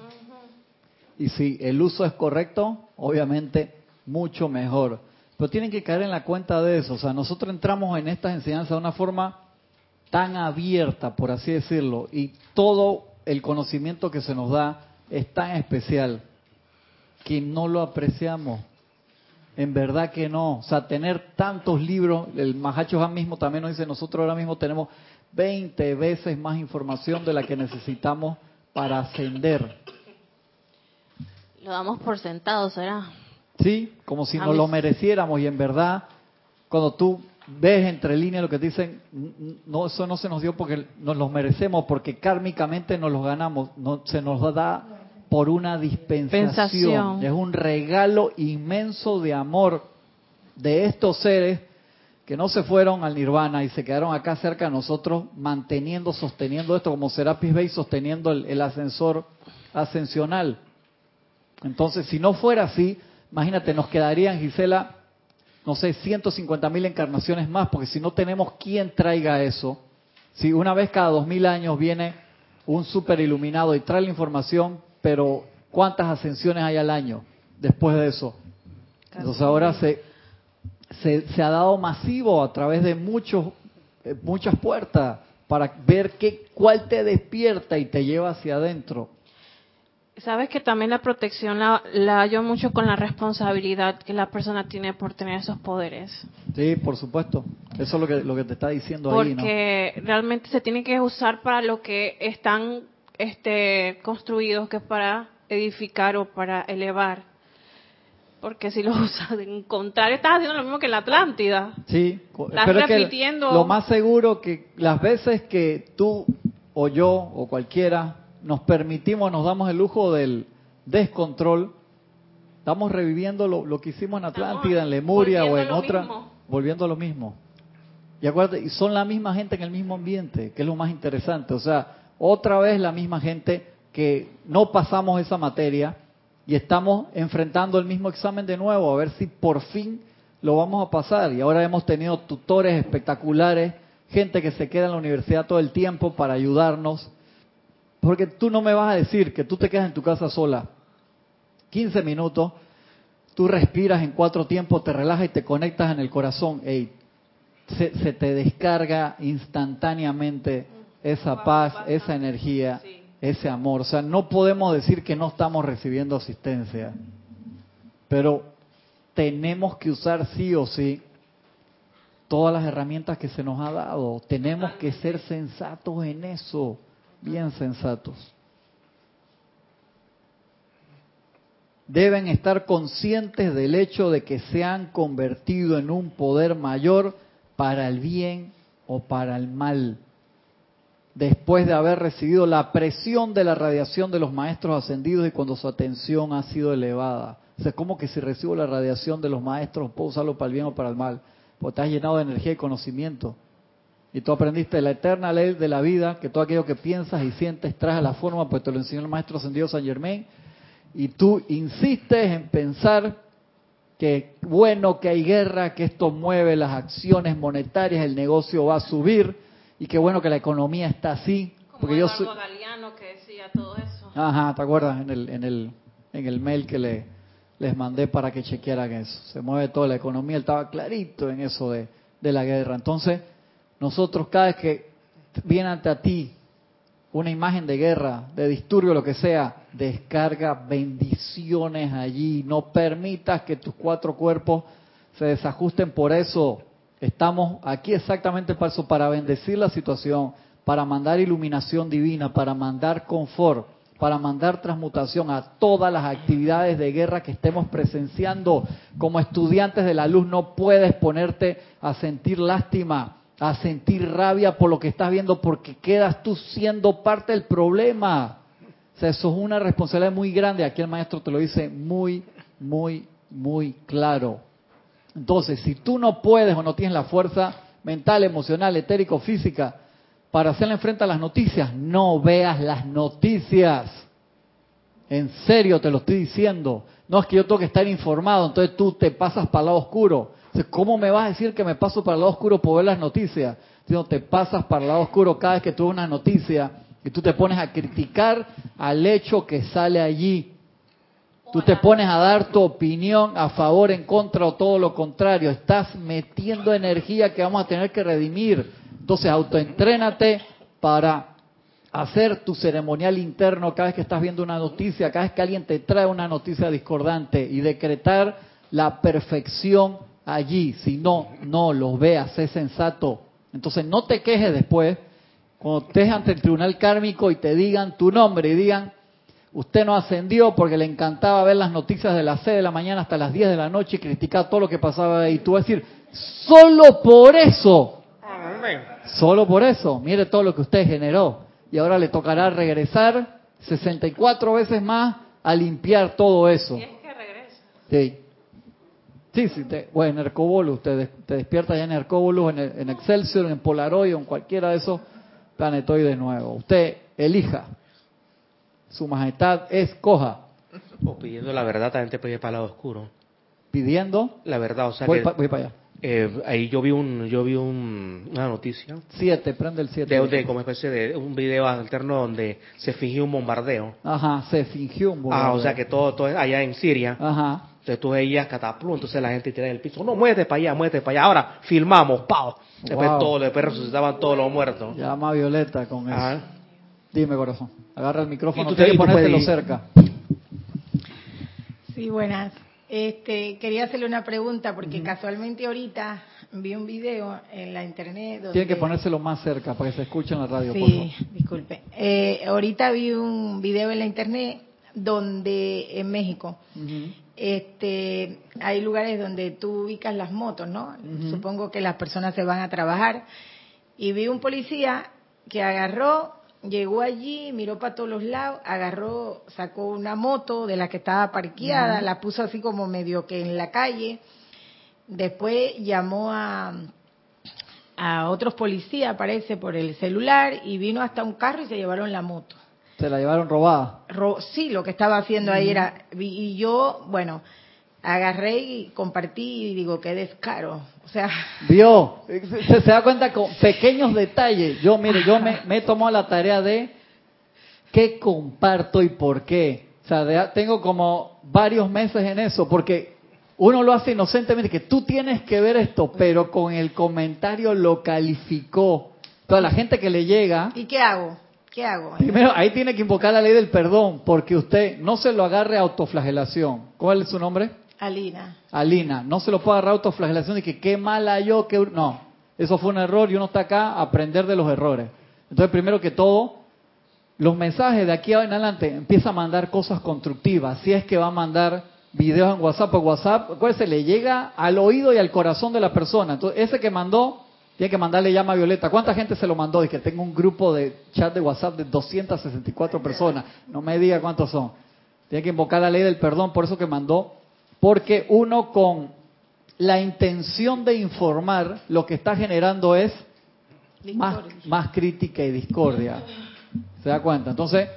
Y si el uso es correcto, obviamente mucho mejor. Pero tienen que caer en la cuenta de eso. O sea, nosotros entramos en estas enseñanzas de una forma tan abierta, por así decirlo, y todo el conocimiento que se nos da es tan especial que no lo apreciamos. En verdad que no. O sea, tener tantos libros, el Mahacho Han mismo también nos dice, nosotros ahora mismo tenemos 20 veces más información de la que necesitamos para ascender. Lo damos por sentado, ¿será? Sí, como si nos lo mereciéramos y en verdad, cuando tú ves entre líneas lo que dicen, "N- n- no, eso no se nos dio porque nos los merecemos, porque kármicamente nos los ganamos, no, se nos da por una dispensación. Es un regalo inmenso de amor de estos seres que no se fueron al nirvana y se quedaron acá cerca de nosotros manteniendo, sosteniendo esto, como Serapis Bey sosteniendo el, el ascensor ascensional. Entonces, si no fuera así, imagínate, nos quedarían, Gisela, no sé, 150 mil encarnaciones más, porque si no tenemos quien traiga eso, si una vez cada dos mil años viene un super iluminado y trae la información, pero ¿cuántas ascensiones hay al año después de eso? Entonces ahora se, se, se ha dado masivo a través de muchos, eh, muchas puertas para ver qué, cuál te despierta y te lleva hacia adentro. Sabes que también la protección la, la hallo mucho con la responsabilidad que la persona tiene por tener esos poderes. Sí, por supuesto. Eso es lo que, lo que te está diciendo ahí, ¿no? Porque realmente se tiene que usar para lo que están este, construidos, que es para edificar o para elevar. Porque si lo <laughs> usas en contrario, estás haciendo lo mismo que en la Atlántida. Sí, co- Estás pero es que repitiendo. lo más seguro que las veces que tú o yo o cualquiera nos permitimos, nos damos el lujo del descontrol, estamos reviviendo lo, lo que hicimos en Atlántida, en Lemuria o en otra, mismo. volviendo a lo mismo. Y acuérdate, y son la misma gente en el mismo ambiente, que es lo más interesante. O sea, otra vez la misma gente que no pasamos esa materia y estamos enfrentando el mismo examen de nuevo, a ver si por fin lo vamos a pasar. Y ahora hemos tenido tutores espectaculares, gente que se queda en la universidad todo el tiempo para ayudarnos. Porque tú no me vas a decir que tú te quedas en tu casa sola 15 minutos, tú respiras en cuatro tiempos, te relajas y te conectas en el corazón, ey, se, se te descarga instantáneamente esa paz, esa energía, ese amor. O sea, no podemos decir que no estamos recibiendo asistencia, pero tenemos que usar sí o sí todas las herramientas que se nos ha dado. Tenemos que ser sensatos en eso, bien sensatos. Deben estar conscientes del hecho de que se han convertido en un poder mayor para el bien o para el mal. Después de haber recibido la presión de la radiación de los maestros ascendidos y cuando su atención ha sido elevada. O sea, como que si recibo la radiación de los maestros, puedo usarlo para el bien o para el mal. Porque estás llenado de energía y conocimiento. Y tú aprendiste la eterna ley de la vida, que todo aquello que piensas y sientes trae a la forma, pues te lo enseñó el maestro ascendido San Germain. Y tú insistes en pensar que bueno que hay guerra, que esto mueve las acciones monetarias, el negocio va a subir y que bueno que la economía está así. Como Porque yo soy, Galeano que decía todo eso. Ajá, ¿te acuerdas? En el, en el, en el mail que le, les mandé para que chequearan eso. Se mueve toda la economía, él estaba clarito en eso de, de la guerra. Entonces, nosotros cada vez que viene ante a ti una imagen de guerra, de disturbio, lo que sea, descarga bendiciones allí. No permitas que tus cuatro cuerpos se desajusten por eso. Estamos aquí exactamente para eso, para bendecir la situación, para mandar iluminación divina, para mandar confort, para mandar transmutación a todas las actividades de guerra que estemos presenciando. Como estudiantes de la luz no puedes ponerte a sentir lástima, a sentir rabia por lo que estás viendo, porque quedas tú siendo parte del problema. O sea, eso es una responsabilidad muy grande. Aquí el maestro te lo dice muy, muy, muy claro. Entonces, si tú no puedes o no tienes la fuerza mental, emocional, etérico, física para hacerle frente a las noticias, no veas las noticias. En serio te lo estoy diciendo. No es que yo tengo que estar informado, entonces tú te pasas para el lado oscuro. ¿Cómo me vas a decir que me paso para el lado oscuro por ver las noticias? Sino te pasas para el lado oscuro cada vez que tú ves una noticia y tú te pones a criticar al hecho que sale allí. Tú te pones a dar tu opinión a favor, en contra o todo lo contrario. Estás metiendo energía que vamos a tener que redimir. Entonces, autoentrénate para hacer tu ceremonial interno cada vez que estás viendo una noticia, cada vez que alguien te trae una noticia discordante y decretar la perfección allí. Si no, no los veas, sé sensato. Entonces, no te quejes después cuando estés ante el tribunal kármico y te digan tu nombre y digan, usted no ascendió porque le encantaba ver las noticias de las 6 de la mañana hasta las 10 de la noche y criticar todo lo que pasaba ahí. Tú vas a decir, solo por eso, solo por eso, mire todo lo que usted generó. Y ahora le tocará regresar 64 veces más a limpiar todo eso. Y es que regresa. Sí. Sí, sí, te, bueno, en Hercóbolus, te, des- te despiertas ya en Hercóbolus, en, en Excelsior, en Polaroid o en cualquiera de esos planetoides nuevos. Usted elija. Su majestad escoja. O pidiendo la verdad, también te pide para el lado oscuro. Pidiendo. La verdad, o sea voy, que pa- voy para allá. eh, ahí yo vi un, yo vi un, una noticia Siete, prende el siete. de, de como especie de un video alterno donde se fingió un bombardeo. Ajá, se fingió un Ah, bombardeo. o sea que todo, todo allá en Siria. Ajá. Entonces tú veías cataplum, entonces la gente tira del piso, no, muévete para allá, muévete para allá. Ahora filmamos, ¡pau! Después Wow. todos, después resucitaban todos los muertos. Llama a Violeta con eso. Ajá. Dime, corazón. Agarra el micrófono. Y tú te- Tienes que ponértelo cerca. Sí, buenas. Este, quería hacerle una pregunta porque casualmente ahorita vi un video en la internet donde... Tiene que ponérselo más cerca para que se escuche en la radio, por favor. Sí, disculpe. Eh, ahorita vi un video en la internet donde en México este hay lugares donde tú ubicas las motos, ¿no? Supongo que las personas se van a trabajar y vi un policía que agarró, llegó allí, miró para todos los lados, agarró, sacó una moto de la que estaba parqueada, la puso así como medio que en la calle. Después llamó a a otros policías, parece, por el celular y vino hasta un carro y se llevaron la moto. Se la llevaron robada. Ro- sí, lo que estaba haciendo ahí era, y yo, bueno, agarré y compartí y digo, qué descaro. O sea, Vio, <laughs> se, se da cuenta con pequeños detalles. Yo, mire, yo me, me he tomado la tarea de qué comparto y por qué. O sea, de- tengo como varios meses en eso, porque uno lo hace inocentemente, que tú tienes que ver esto, pero con el comentario lo calificó. Toda la gente que le llega, ¿Y qué hago? ¿Qué hago? primero ahí tiene que invocar la ley del perdón, porque usted no se lo agarre a autoflagelación. ¿Cuál es su nombre? Alina. Alina, no se lo puede agarrar autoflagelación y que qué mala yo, que no, eso fue un error y uno está acá a aprender de los errores. Entonces, primero que todo, los mensajes de aquí en adelante empieza a mandar cosas constructivas. Si es que va a mandar videos en WhatsApp o WhatsApp, se le llega al oído y al corazón de la persona. Entonces, ese que mandó, tiene que mandarle llama a Violeta. ¿Cuánta gente se lo mandó? Y que tengo un grupo de chat de WhatsApp de 264 personas. No me diga cuántos son. Tiene que invocar la ley del perdón, por eso que mandó. Porque uno con la intención de informar, lo que está generando es más, más crítica y discordia. ¿Se da cuenta? Entonces,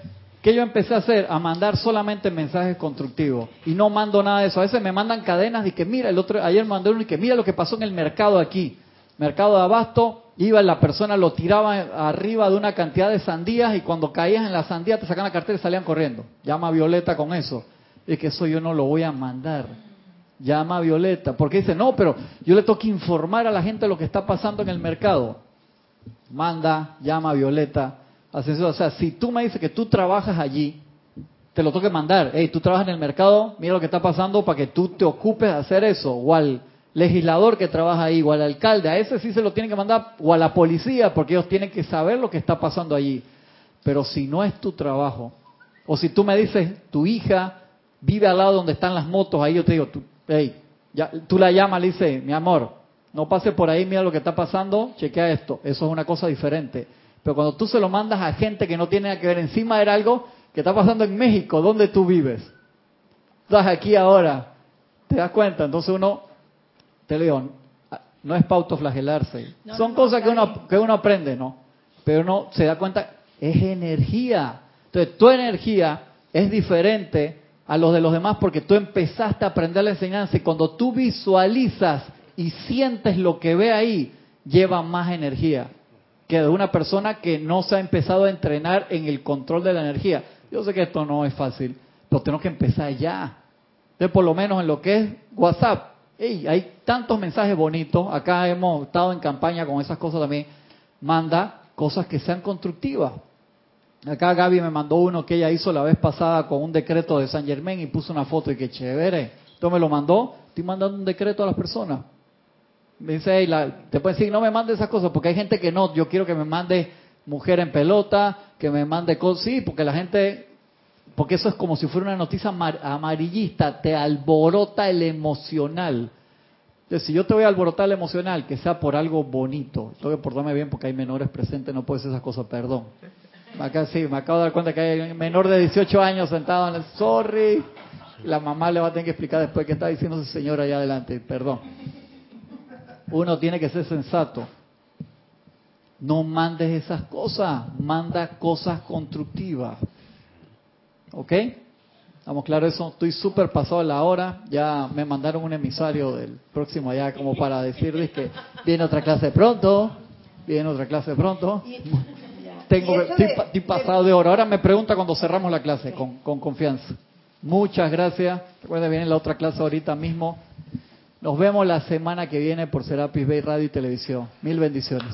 ¿qué yo empecé a hacer? A mandar solamente mensajes constructivos. Y no mando nada de eso. A veces me mandan cadenas y que mira, el otro, ayer mandé uno y que mira lo que pasó en el mercado aquí. Mercado de abasto, iba la persona, lo tiraba arriba de una cantidad de sandías y cuando caías en la sandía te sacan la cartera y salían corriendo. Llama a Violeta con eso. Es que eso yo no lo voy a mandar. Llama a Violeta. Porque dice, no, pero yo le tengo informar a la gente lo que está pasando en el mercado. Manda, llama a Violeta. O sea, si tú me dices que tú trabajas allí, te lo tengo que mandar. Hey, tú trabajas en el mercado, mira lo que está pasando para que tú te ocupes de hacer eso. O al legislador que trabaja ahí, o al alcalde, a ese sí se lo tienen que mandar, o a la policía, porque ellos tienen que saber lo que está pasando allí. Pero si no es tu trabajo, o si tú me dices, tu hija vive al lado donde están las motos, ahí yo te digo, tú, hey, ya, tú la llamas, le dices, mi amor, no pase por ahí, mira lo que está pasando, chequea esto. Eso es una cosa diferente. Pero cuando tú se lo mandas a gente que no tiene nada que ver, encima era algo que está pasando en México, donde tú vives. Estás aquí ahora, ¿te das cuenta? Entonces uno, te digo, no es para autoflagelarse. No, Son no, cosas que uno, que uno aprende, ¿no? Pero uno se da cuenta, es energía. Entonces tu energía es diferente a los de los demás porque tú empezaste a aprender la enseñanza y cuando tú visualizas y sientes lo que ve ahí, lleva más energía que de una persona que no se ha empezado a entrenar en el control de la energía. Yo sé que esto no es fácil, pero tenemos que empezar ya. Entonces, por lo menos en lo que es WhatsApp, ey, hay tantos mensajes bonitos. Acá hemos estado en campaña con esas cosas también. Manda cosas que sean constructivas. Acá Gaby me mandó uno que ella hizo la vez pasada con un decreto de San Germán y puso una foto y que chévere. Entonces me lo mandó. Estoy mandando un decreto a las personas. Me dice, "Ey, la- te pueden decir, no me mande esas cosas, porque hay gente que no, yo quiero que me mande mujer en pelota, que me mande cosas, sí, porque la gente, porque eso es como si fuera una noticia amar- amarillista, te alborota el emocional. Si yo te voy a alborotar el emocional, que sea por algo bonito, tengo que portarme bien porque hay menores presentes, no puedo hacer esas cosas, perdón. Acá sí, me acabo de dar cuenta que hay un menor de 18 años sentado en el sorry. La mamá le va a tener que explicar después qué está diciendo ese señor allá adelante, perdón. Uno tiene que ser sensato. No mandes esas cosas, manda cosas constructivas. ¿Ok? ¿Estamos claros eso? Estoy súper pasado la hora. Ya me mandaron un emisario del próximo allá como para decirles que viene otra clase pronto. Viene otra clase pronto. Tengo, estoy, de- pa- estoy pasado de hora. Ahora me pregunta cuando cerramos la clase, con, con confianza. Muchas gracias. Recuerden, viene la otra clase ahorita mismo. Nos vemos la semana que viene por Serapis Bay Radio y Televisión. Mil bendiciones.